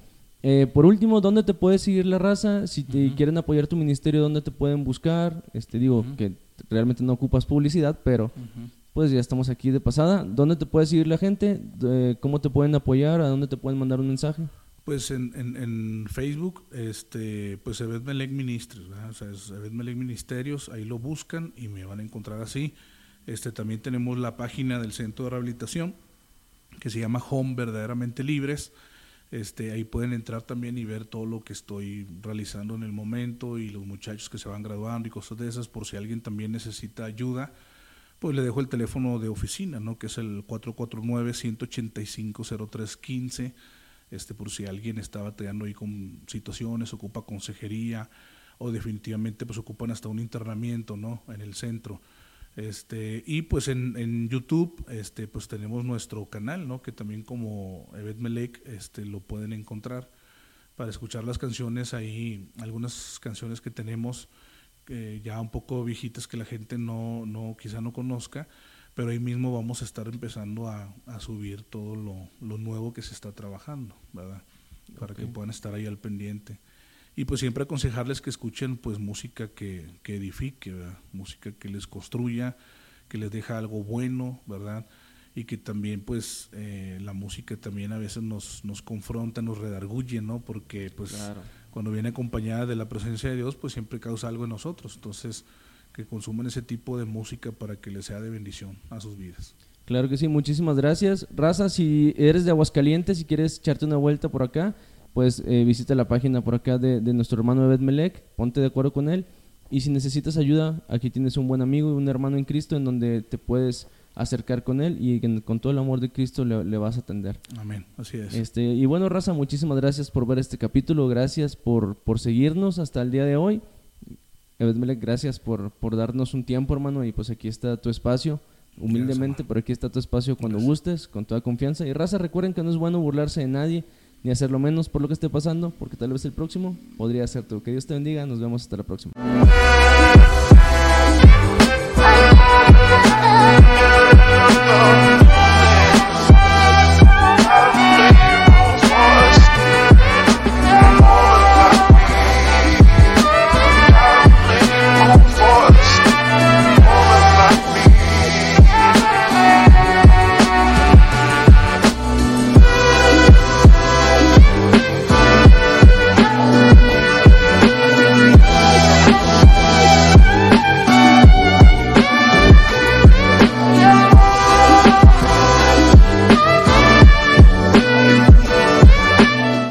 Eh, por último, ¿dónde te puede seguir la raza? Si te quieren apoyar tu ministerio, ¿dónde te pueden buscar? Este, digo que realmente no ocupas publicidad, pero pues ya estamos aquí de pasada. ¿Dónde te puede seguir la gente? ¿Cómo te pueden apoyar? ¿A dónde te pueden mandar un mensaje? Pues en, en, Facebook, este, pues Evet Melec Ministros, o sea, es Melec Ministerios, ahí lo buscan y me van a encontrar así. Este, también tenemos la página del Centro de Rehabilitación, que se llama Home Verdaderamente Libres. Este, ahí pueden entrar también y ver todo lo que estoy realizando en el momento y los muchachos que se van graduando y cosas de esas, por si alguien también necesita ayuda, pues le dejo el teléfono de oficina, ¿no? que es el 449-185-0315, este, por si alguien está batallando ahí con situaciones, ocupa consejería o definitivamente pues ocupan hasta un internamiento ¿no? en el centro. Este, y pues en, en, YouTube este, pues tenemos nuestro canal, ¿no? que también como Evet Melek este, lo pueden encontrar para escuchar las canciones ahí, algunas canciones que tenemos ya un poco viejitas que la gente no, no quizá no conozca, pero ahí mismo vamos a estar empezando a, a subir todo lo, lo, nuevo que se está trabajando, ¿verdad? Para que puedan estar ahí al pendiente y pues siempre aconsejarles que escuchen pues música que, que edifique, música que les construya, que les deja algo bueno, ¿verdad? Y que también pues eh, la música también a veces nos, nos confronta, nos redarguye, ¿no? Porque pues cuando viene acompañada de la presencia de Dios pues siempre causa algo en nosotros, entonces que consuman ese tipo de música para que les sea de bendición a sus vidas. Claro que sí, muchísimas gracias. Raza, si eres de Aguascalientes y quieres echarte una vuelta por acá, pues eh, visita la página por acá de, nuestro hermano Ebed Melek, ponte de acuerdo con él. Y si necesitas ayuda, aquí tienes un buen amigo y un hermano en Cristo en donde te puedes acercar con él y con todo el amor de Cristo le, vas a atender. Amén, así es. Este, y bueno, Raza, muchísimas gracias por ver este capítulo, gracias por, por seguirnos hasta el día de hoy. Gracias por, por darnos un tiempo, hermano, y pues aquí está tu espacio humildemente, pero aquí está tu espacio cuando gustes, con toda confianza. Y raza, recuerden que no es bueno burlarse de nadie, ni hacerlo menos por lo que esté pasando, porque tal vez el próximo podría ser tú. Que Dios te bendiga, nos vemos hasta la próxima. Oh.